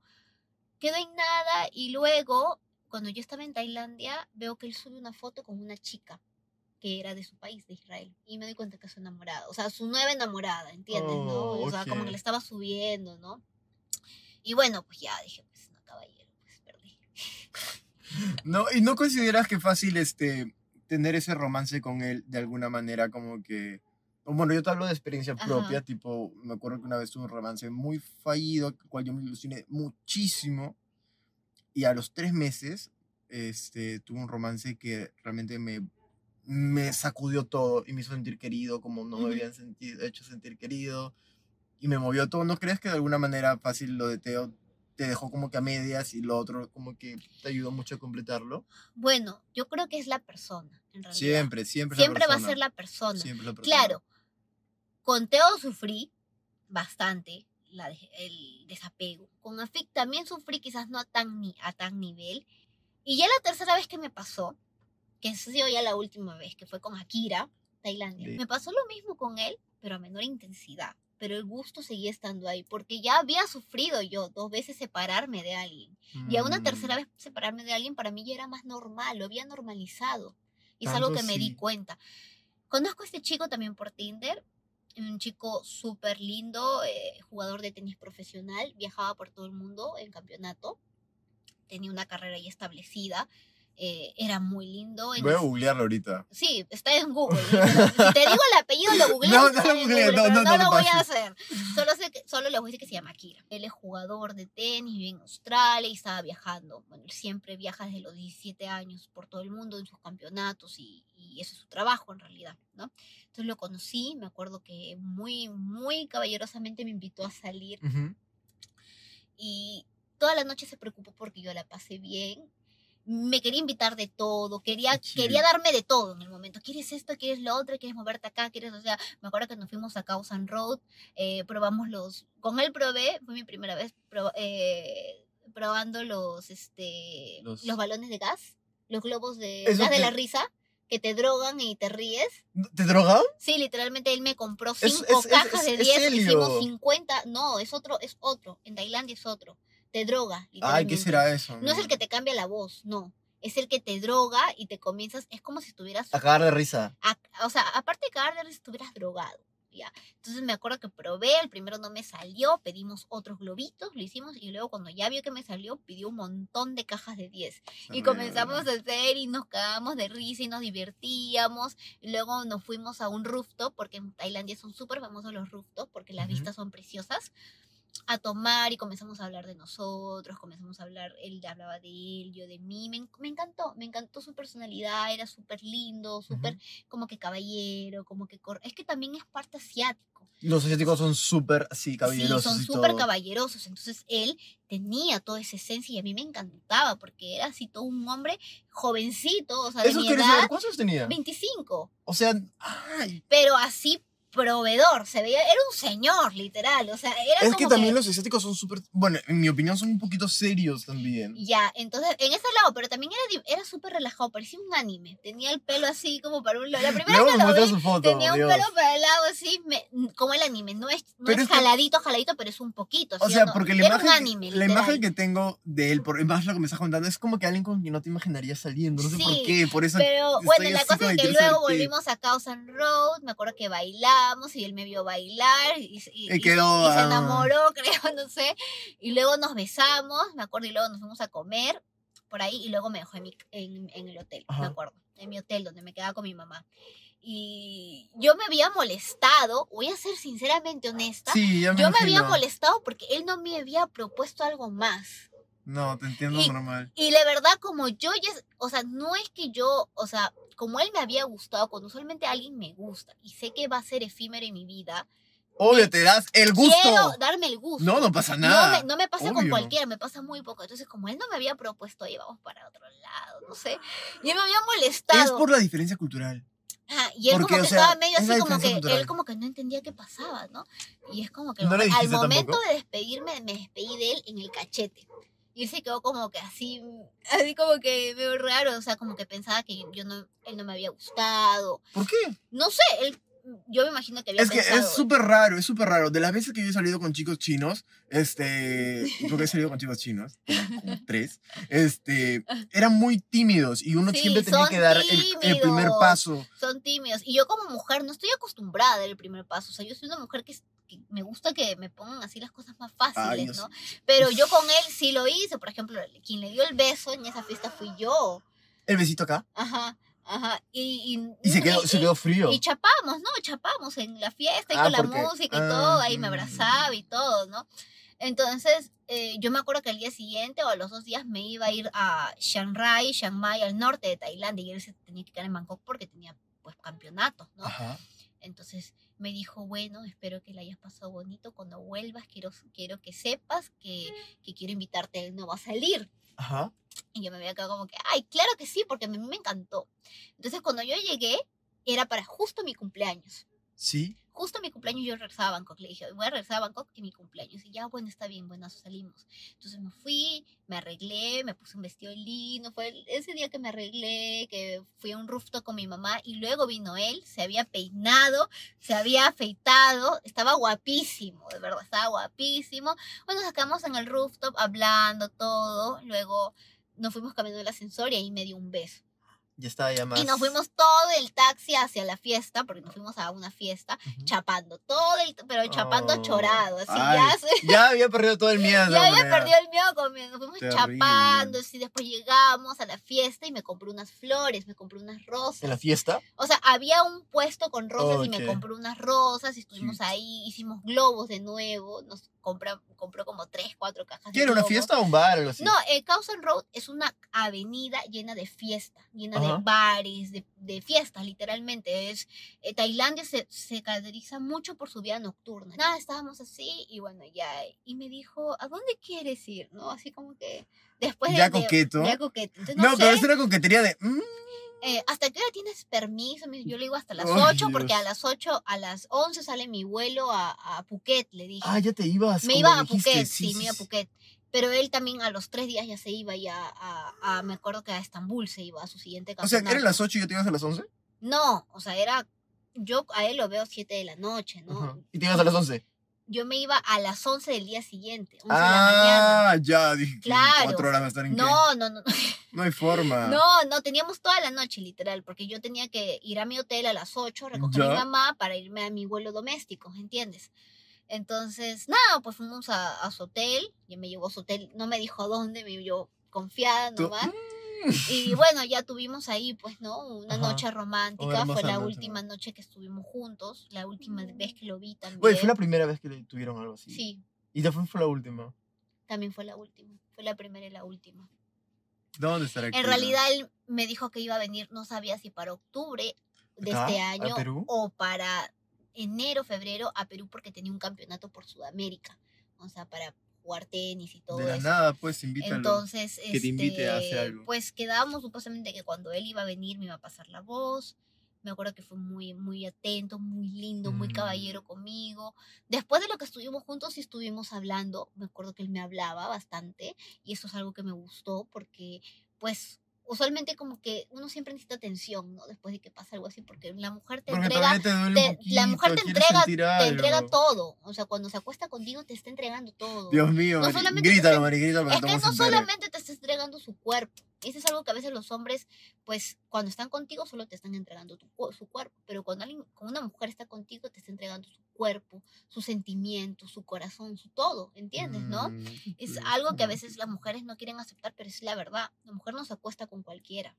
quedó en nada y luego cuando yo estaba en Tailandia veo que él sube una foto con una chica que era de su país, de Israel, y me doy cuenta que es su enamorada, o sea, su nueva enamorada, ¿entiendes? ¿no? Oh, O sea, como ok. que le estaba subiendo, ¿no? Y bueno, pues ya dije, pues no, caballero, pues perdí. [LAUGHS] No, y no consideras que fácil este tener ese romance con él de alguna manera como que bueno, yo te hablo de experiencia Ajá. propia, tipo, me acuerdo que una vez tuve un romance muy fallido, al cual yo me ilusioné muchísimo, y a los tres meses, este, tuve un romance que realmente me, me sacudió todo y me hizo sentir querido, como no me habían sentido, hecho sentir querido, y me movió todo. ¿No crees que de alguna manera fácil lo de Teo te dejó como que a medias y lo otro como que te ayudó mucho a completarlo? Bueno, yo creo que es la persona, en realidad. Siempre, siempre. Siempre va a ser la persona. Siempre la persona. Claro, con Teo sufrí bastante la el desapego. Con Afik también sufrí, quizás no a tan, ni, a tan nivel. Y ya la tercera vez que me pasó, que ha sido ya la última vez, que fue con Akira, Tailandia, Sí. me pasó lo mismo con él, pero a menor intensidad. Pero el gusto seguía estando ahí, porque ya había sufrido yo dos veces separarme de alguien. Y a una tercera Mm, vez separarme de alguien para mí ya era más normal, lo había normalizado. Y es algo que me di cuenta. Conozco a este chico también por Tinder, un chico súper lindo, eh, jugador de tenis profesional, viajaba por todo el mundo en campeonato, tenía una carrera ya establecida. Eh, era muy lindo. en Voy a googlearlo ahorita. Sí, está en Google. Si te digo el apellido, lo googleas. No, no lo en googlees, Google, no, pero no, no lo voy a hacer. Solo, sé que, solo les voy a decir que se llama Kira. Él es jugador de tenis, vive en Australia y estaba viajando. Bueno, él siempre viaja desde los 17 años por todo el mundo en sus campeonatos y, y eso es su trabajo en realidad, ¿no? Entonces lo conocí, me acuerdo que muy, muy caballerosamente me invitó a salir Ujú. y toda la noche se preocupó porque yo la pasé bien. Me quería invitar de todo, quería, quería darme de todo en el momento. ¿Quieres esto? ¿Quieres lo otro? ¿Quieres moverte acá? ¿Quieres? O sea, me acuerdo que nos fuimos a Causan Road, eh, probamos los. Con él probé, fue mi primera vez proba- eh, probando los, este, Los- los... balones de gas, los globos de Eso gas de la risa, que te drogan y te ríes. ¿Te drogaban? Sí, literalmente él me compró cinco es- es- cajas es- de es 10, helio. hicimos 50. No, es otro, es otro. En Tailandia es otro. Te droga. Ay, ¿qué será eso? No es el que te cambia la voz, no. Es el que te droga y te comienzas. Es como si estuvieras. A cagar de risa. a- o sea, aparte de cagar de risa, estuvieras drogado. ¿ya? Entonces me acuerdo que probé, el primero no me salió, pedimos otros globitos, lo hicimos y luego cuando ya vio que me salió, pidió un montón de cajas de 10. Y comenzamos a hacer y nos cagamos de risa y nos divertíamos. Y luego nos fuimos a un rooftop, porque en Tailandia son súper famosos los rooftops, porque las Ujú. vistas son preciosas. A tomar y comenzamos a hablar de nosotros, comenzamos a hablar, él hablaba de él, yo de mí. Me, me encantó, me encantó su personalidad, era súper lindo, súper como que caballero, como que... Es que también es parte asiático. Los asiáticos son súper así, caballerosos Sí, son súper caballerosos. Entonces él tenía toda esa esencia y a mí me encantaba porque era así todo un hombre jovencito, o sea, de Eso mi edad, saber, ¿cuántos tenía? 25. O sea, ay, Pero así proveedor, se veía, era un señor, literal. O sea, era es como que también los asiáticos son súper, bueno, en mi opinión son un poquito serios también. Ya, entonces, en ese lado, pero también era, era súper relajado, parecía un anime. Tenía el pelo así como para un lado. La primera vez me que lo muestra vi, su foto, tenía un pelo para el lado así, me- como el anime. No es, no es que- jaladito, jaladito, pero es un poquito. O ¿sí sea, no? porque la Era imagen, un anime, la imagen que tengo de él, por más lo que me estás contando, es como que alguien con quien no te imaginarías saliendo. No sé por qué, por eso. Pero bueno, la cosa es que luego volvimos a Causan Road, me acuerdo que bailamos y él me vio bailar y, y- Y quedó, y se ah. enamoró, [LAUGHS] creo, no sé. Y luego nos besamos, me acuerdo, y luego nos fuimos a comer por ahí y luego me dejó en, mi- en, en el hotel, me Ajá. acuerdo, en mi hotel donde me quedaba con mi mamá. Y yo me había molestado, voy a ser sinceramente honesta, Sí, me yo me había imagino. molestado porque él no me había propuesto algo más. No, te entiendo Y- normal. Y la verdad, como yo ya, o sea, no es que yo, o sea, como él me había gustado, cuando usualmente alguien me gusta y sé que va a ser efímero en mi vida, Obvio, te das el gusto. quiero darme el gusto. No, no pasa No nada. me, no me pasa con cualquiera, me pasa muy poco. Entonces, como él no me había propuesto, oye, vamos para otro lado, no sé. Y él me había molestado. Es por la diferencia cultural. Ajá, y él porque, como o que sea, estaba medio así como que cultural. él como que no entendía qué pasaba, ¿no? Y es como que ¿No le al momento tampoco? de despedirme, me despedí de él en el cachete. Y él se quedó como que así, así como que medio raro, o sea, como que pensaba que yo no, él no me había gustado. ¿Por qué? No sé, él, yo me imagino que había Es que pensado. es súper raro, es súper raro. De las veces que yo he salido con chicos chinos, este, porque he salido con chicos chinos, como [LAUGHS] tres, este, eran muy tímidos y uno Sí, siempre tenía que dar el, el primer paso. son tímidos. Y yo como mujer no estoy acostumbrada a dar el primer paso. O sea, yo soy una mujer que, que me gusta que me pongan así las cosas más fáciles, Ay, ¿no? Pero yo con él sí lo hice. Por ejemplo, quien le dio el beso en esa fiesta fui yo. El besito acá Ajá, ajá. Y, y, y se quedó, y- se quedó frío. y chapamos, ¿no? Chapamos en la fiesta y Ah, con la porque- música y ah, todo. Ahí me mm. abrazaba y todo, ¿no? Entonces, eh, yo me acuerdo que al día siguiente o a los dos días me iba a ir a Chiang Rai, Chiang Mai, al norte de Tailandia. Y él se tenía que quedar en Bangkok porque tenía, pues, campeonatos, ¿no? Ajá. Entonces me dijo, bueno, espero que la hayas pasado bonito. Cuando vuelvas, quiero, quiero que sepas que, que quiero invitarte, él no va a salir. Ajá. Y yo me había quedado como que, ay, claro que sí, porque a mí me encantó. Entonces cuando yo llegué, era para justo mi cumpleaños. Sí. Justo mi cumpleaños yo regresaba a Bangkok. Le dije, voy a regresar a Bangkok en mi cumpleaños. Y ya, bueno, está bien, buenazo, salimos. Entonces me fui, me arreglé, me puse un vestido lindo. Fue ese día que me arreglé, que fui a un rooftop con mi mamá. Y luego vino él, se había peinado, se había afeitado. Estaba guapísimo, de verdad, estaba guapísimo. Bueno, quedamos en el rooftop hablando todo. Luego nos fuimos caminando el ascensor y ahí me dio un beso. Ya estaba ya más. Y nos fuimos todo el taxi hacia la fiesta, porque nos fuimos a una fiesta, chapando, todo el, pero chapando Oh. chorado, así Ay, ya se- Ya había perdido todo el [LAUGHS] miedo. Ya había perdido el miedo comiendo. Nos fuimos Terrible. chapando, así después llegamos a la fiesta y me compré unas flores, me compré unas rosas. ¿En la fiesta? O sea, había un puesto con rosas y me compré unas rosas y estuvimos ahí, hicimos globos de nuevo, nos compra, compró como tres, cuatro cajas ¿Qué era una fiesta o un bar o algo así? No, eh, Causen Road es una avenida llena de fiesta, llena de bares, de, de fiestas, literalmente. Es, eh, Tailandia se, se caracteriza mucho por su vida nocturna. Nada, estábamos así y bueno, ya. Y me dijo, ¿a dónde quieres ir? ¿No? Así como que después de... Ya de- coqueto. Ya coqueto. Entonces, No, no, pero es una coquetería de. mm, eh, ¿hasta qué hora tienes permiso? Yo le digo hasta las Ay, 8 porque a las 8, a las 11 sale mi vuelo a, a Phuket, le dije. Ah, ya te ibas. Me iba a dijiste, Phuket, sí, me iba a Phuket. Pero él también a los tres días ya se iba ya a, a- me acuerdo que a Estambul se iba a su siguiente O sea, campeonato. ¿eran las 8 y ya te ibas a las 11? No, o sea, era, yo a él lo veo 7 de la noche, ¿no? ¿Y te ibas a las 11? Yo me iba a las 11 del día siguiente, 11 de la mañana. Ah, ya, dije Claro. cuatro horas va a estar en qué? No, no, no, [LAUGHS] No hay forma. no, no, teníamos toda la noche literal, porque yo tenía que ir a mi hotel a las 8, recoger a mi mamá para irme a mi vuelo doméstico, ¿entiendes? Entonces, nada, pues fuimos a, a su hotel, y me llevó a su hotel, no me dijo dónde, me yo confiada Tú- nomás. Y [LAUGHS] bueno, ya tuvimos ahí, pues, ¿no? Una Ajá. noche romántica, fue la noche. última noche que estuvimos juntos, la última vez que lo vi también. Güey, fue la primera vez que tuvieron algo así. Sí, Y después fue la última. también fue la última, fue la primera y la última. ¿Dónde estará En realidad él me dijo que iba a venir, no sabía si para octubre de ¿Acá? este ¿A año Perú? o para enero, febrero a Perú porque tenía un campeonato por Sudamérica, o sea, para jugar tenis y todo De la eso. nada, pues, invítalo. Entonces, que te invite a este, hacer algo. pues quedábamos supuestamente que cuando él iba a venir me iba a pasar la voz. Me acuerdo que fue muy, muy atento, muy lindo, muy Mm. caballero conmigo. Después de lo que estuvimos juntos y estuvimos hablando, me acuerdo que él me hablaba bastante y eso es algo que me gustó porque, pues, usualmente como que uno siempre necesita atención, ¿no? Después de que pasa algo así, porque la mujer te Porque entrega te la mujer te entrega- te entrega todo. O sea, cuando se acuesta contigo te está entregando todo. Dios mío, No Mari, grítalo, grítalo Es que no solamente te está entregando su cuerpo. Eso es algo que a veces los hombres, pues, cuando están contigo solo te están entregando tu su cuerpo. Pero cuando alguien, cuando una mujer está contigo, te está entregando su cuerpo, sus sentimientos, su corazón, su todo. ¿Entiendes, no? Mm, Es pues, algo que a mm. veces las mujeres no quieren aceptar, pero es la verdad. La mujer no se acuesta con cualquiera.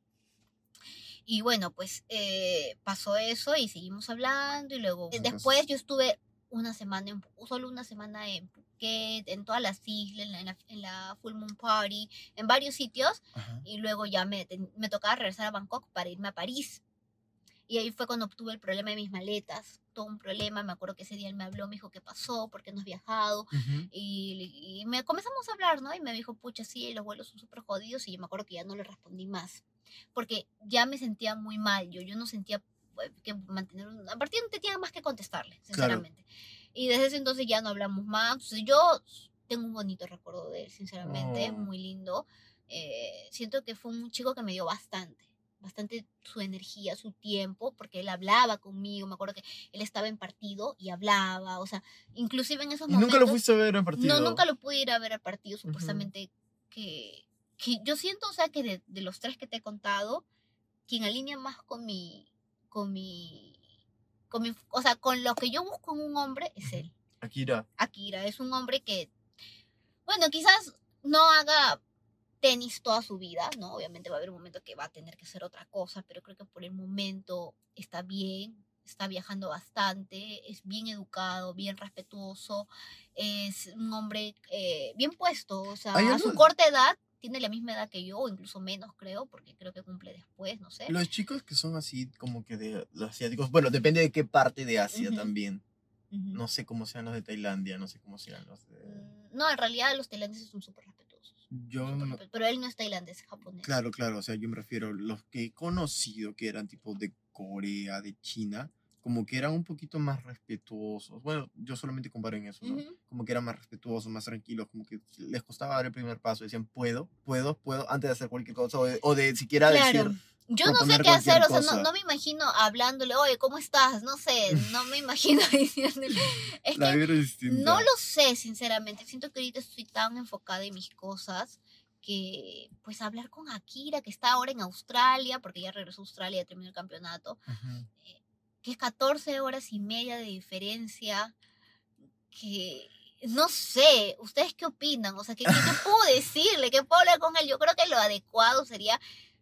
Y bueno, pues eh, pasó eso y seguimos hablando y luego después yo estuve una semana, en, solo una semana en En todas las islas, en la, en la, Full Moon Party, en varios sitios Ajá. y luego ya me, me tocaba regresar a Bangkok para irme a París. Y ahí fue cuando tuve el problema de mis maletas, todo un problema, me acuerdo que ese día él me habló, me dijo, ¿qué pasó? ¿Por qué no has viajado? Ujú. Y, y me comenzamos a hablar, ¿no? Y me dijo, pucha, sí, los vuelos son súper jodidos. Y yo me acuerdo que ya no le respondí más. Porque ya me sentía muy mal. Yo, yo no sentía que mantener un... A partir no tenía más que contestarle, sinceramente. Y desde ese entonces ya no hablamos más. Entonces, yo tengo un bonito recuerdo de él, sinceramente, Oh. muy lindo. Eh, siento que fue un chico que me dio bastante bastante su energía, su tiempo, porque él hablaba conmigo, me acuerdo que él estaba en partido y hablaba, o sea, inclusive en esos ¿Y momentos... nunca lo fuiste a ver en partido? No, nunca lo pude ir a ver al partido, supuestamente que, que yo siento, o sea, que de, de los tres que te he contado, quien alinea más con mi, con mi, con mi, o sea, con lo que yo busco en un hombre es él. Akira. Akira es un hombre que, bueno, quizás no haga tenis toda su vida, ¿no? Obviamente va a haber un momento que va a tener que hacer otra cosa, pero creo que por el momento está bien, está viajando bastante, es bien educado, bien respetuoso, es un hombre eh, bien puesto, o sea, a su corta edad, tiene la misma edad que yo, o incluso menos creo, porque creo que cumple después, no sé. Los chicos que son así como que de los asiáticos, bueno, depende de qué parte de Asia Ujú. también. Ujú. No sé cómo sean los de Tailandia, no sé cómo sean los de... Mm, No, en realidad los tailandeses son súper respetuosos. Yo súper no- Pero él no es tailandés, es japonés. Claro, claro, o sea, yo me refiero a los que he conocido que eran tipo de Corea, de China, como que eran un poquito más respetuosos. Bueno, yo solamente comparo en eso, ¿no? Como que eran más respetuosos, más tranquilos, como que les costaba dar el primer paso. Decían, puedo, puedo, puedo, antes de hacer cualquier cosa, o de, o de siquiera Claro. decir, Yo no sé qué hacer, o sea, no, me imagino hablándole, oye, ¿cómo estás? No sé, no me imagino [LAUGHS] diciéndole. Es la que es distinta. no lo sé, sinceramente. Siento que ahorita estoy tan enfocada en mis cosas que pues hablar con Akira, que está ahora en Australia, porque ya regresó a Australia, terminó el campeonato. Que es 14 horas y media de diferencia, que no sé, ¿ustedes qué opinan? O sea, ¿qué, qué, qué [LAUGHS] puedo decirle? ¿Qué puedo hablar con él? Yo creo que lo adecuado sería,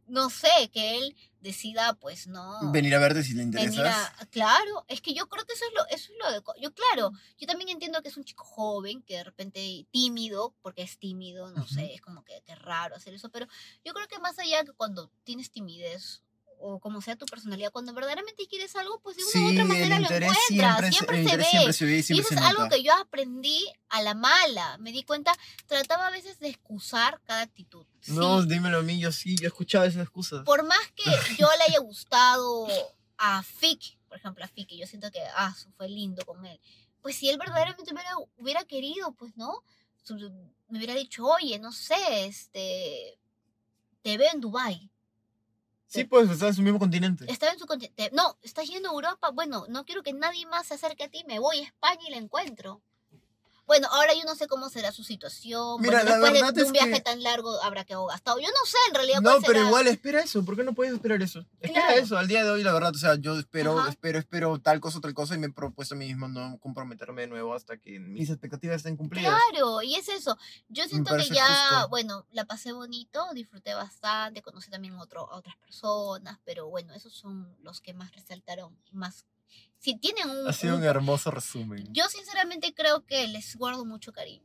no sé, que él decida, pues no. Venir a verte si le venir interesas. a- claro, es que yo creo que eso es lo, eso es lo adecuado. Yo, claro, yo también entiendo que es un chico joven, que de repente tímido, porque es tímido, no sé, es como que, que raro hacer eso, pero yo creo que más allá que cuando tienes timidez o como sea tu personalidad, cuando verdaderamente quieres algo, pues de una u Sí, otra el manera lo encuentras, siempre, siempre, se, ve. siempre se ve y Y siempre eso se es algo que yo aprendí a la mala. Me di cuenta, trataba a veces de excusar cada actitud. No, Sí, dímelo a mí, yo sí, yo he escuchado esas excusas. por más que yo le haya gustado a Fik, por ejemplo, a Fik, que yo siento que, ah, fue lindo con él. Pues si él verdaderamente hubiera, hubiera querido, pues, ¿no? Me hubiera dicho, oye, no sé, este, te veo en Dubai Sí, pues, está en su mismo continente. Estaba en su continente. No, estás yendo a Europa. Bueno, no quiero que nadie más se acerque a ti. Me voy a España y la encuentro. Bueno, ahora yo no sé cómo será su situación. Mira, bueno, la después de- verdad de, un viaje que- tan largo habrá que haber gastado. Yo no sé en realidad No, cuál pero será. igual espera eso. ¿Por qué no puedes esperar eso? Espera Claro. eso. Al día de hoy, la verdad, o sea, yo espero, Ajá. espero, espero tal cosa, tal cosa y me he propuesto a mí mismo no comprometerme de nuevo hasta que mis expectativas estén cumplidas. Claro, y es eso. Yo siento que ya, justo. bueno, la pasé bonito, disfruté bastante, conocí también otro, a otras personas, pero bueno, esos son los que más resaltaron. Más, si tienen un, Ha sido un un hermoso resumen. Yo sinceramente creo que les guardo mucho cariño.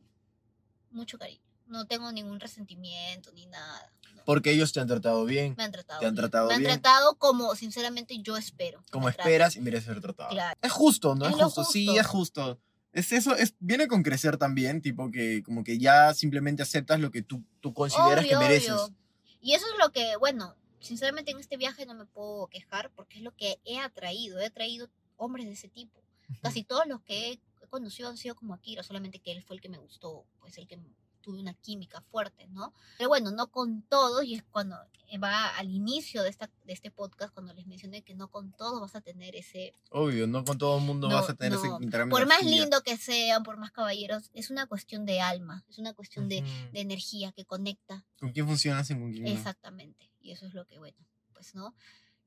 Mucho cariño. No tengo ningún resentimiento ni nada. no. Porque ellos te han tratado bien, Me han tratado. te han bien. tratado Me han bien. tratado como sinceramente yo espero. como traten. esperas y mereces ser tratado. Claro. Es justo, ¿no? Es, Es lo justo. sí, justo. es justo. Es eso, es, viene con crecer también, tipo que como que ya simplemente aceptas lo que tú, tú consideras Obvio, que mereces. obvio. Y eso es lo que, bueno, sinceramente en este viaje no me puedo quejar porque es lo que he atraído. He atraído hombres de ese tipo. Casi todos los que he conocido han sido como Akira, solamente que él fue el que me gustó, pues el que tuve una química fuerte, ¿no? Pero bueno, no con todos, y es cuando va al inicio de, esta, de este podcast, cuando les mencioné que no con todos vas a tener ese, Obvio, no con todo el mundo No, vas a tener no. ese intercambio. por de más lindo que sean, por más caballeros, es una cuestión de alma, es una cuestión de, Ujú. de energía que conecta ¿Con quién funcionas y con quién no? Exactamente. Y eso es lo que, bueno, pues no.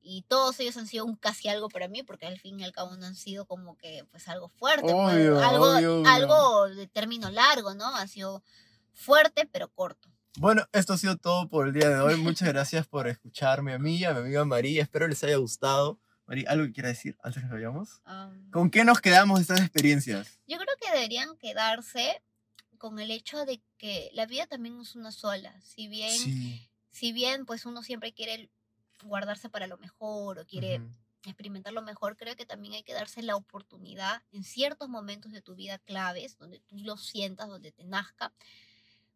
Y todos ellos han sido un casi algo para mí, porque al fin y al cabo no han sido como que, pues algo fuerte, pues, Obvio, algo, obvio, algo de término largo, ¿no? Ha sido fuerte, pero corto. Bueno, esto ha sido todo por el día de hoy. Muchas gracias por escucharme a mí, a mi amiga María. Espero les haya gustado. María, ¿algo que quiera decir antes de que nos vayamos? ¿Con qué nos quedamos de estas experiencias? Yo creo que deberían quedarse con el hecho de que la vida también es una sola. Si bien, Sí. Si bien pues uno siempre quiere guardarse para lo mejor o quiere experimentar lo mejor, creo que también hay que darse la oportunidad en ciertos momentos de tu vida claves, donde tú lo sientas, donde te nazca,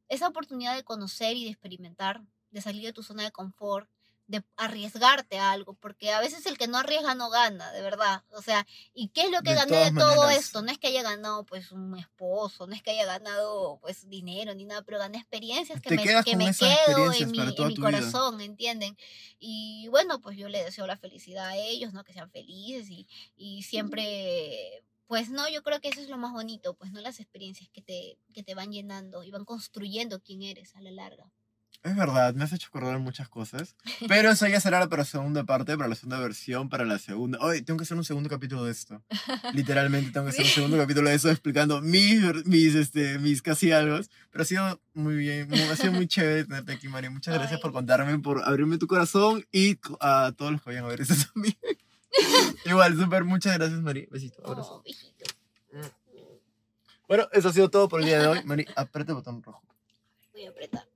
esa oportunidad de conocer y de experimentar, de salir de tu zona de confort, de arriesgarte a algo, porque a veces el que no arriesga no gana, de verdad. O sea, ¿y qué es lo que De gané de todo maneras. esto? No es que haya ganado pues un esposo, no es que haya ganado pues dinero ni nada, pero gané experiencias que Te me, que me quedo en mi, en mi tu vida. corazón, ¿entienden? Y bueno, pues yo le deseo la felicidad a ellos, ¿no? Que sean felices y, y siempre, pues no, yo creo que eso es lo más bonito, pues no las experiencias que te, que te van llenando y van construyendo quién eres a la larga. Es verdad, me has hecho acordar muchas cosas. [LAUGHS] Pero eso ya será para la segunda parte, para la segunda versión, para la segunda. Oye, tengo que hacer un segundo capítulo de esto. [LAUGHS] Literalmente tengo que hacer un segundo capítulo de eso explicando mis, mis, este, mis casi algo. Pero ha sido muy bien, ha sido muy chévere tenerte aquí, María. Muchas gracias Ay. por contarme, por abrirme tu corazón y a todos los que vayan a ver esto también. [LAUGHS] Igual, súper, muchas gracias, María. Besito, abrazo. Oh. Bueno, eso ha sido todo por el día de hoy. María, aprieta el botón rojo. Voy a apretar.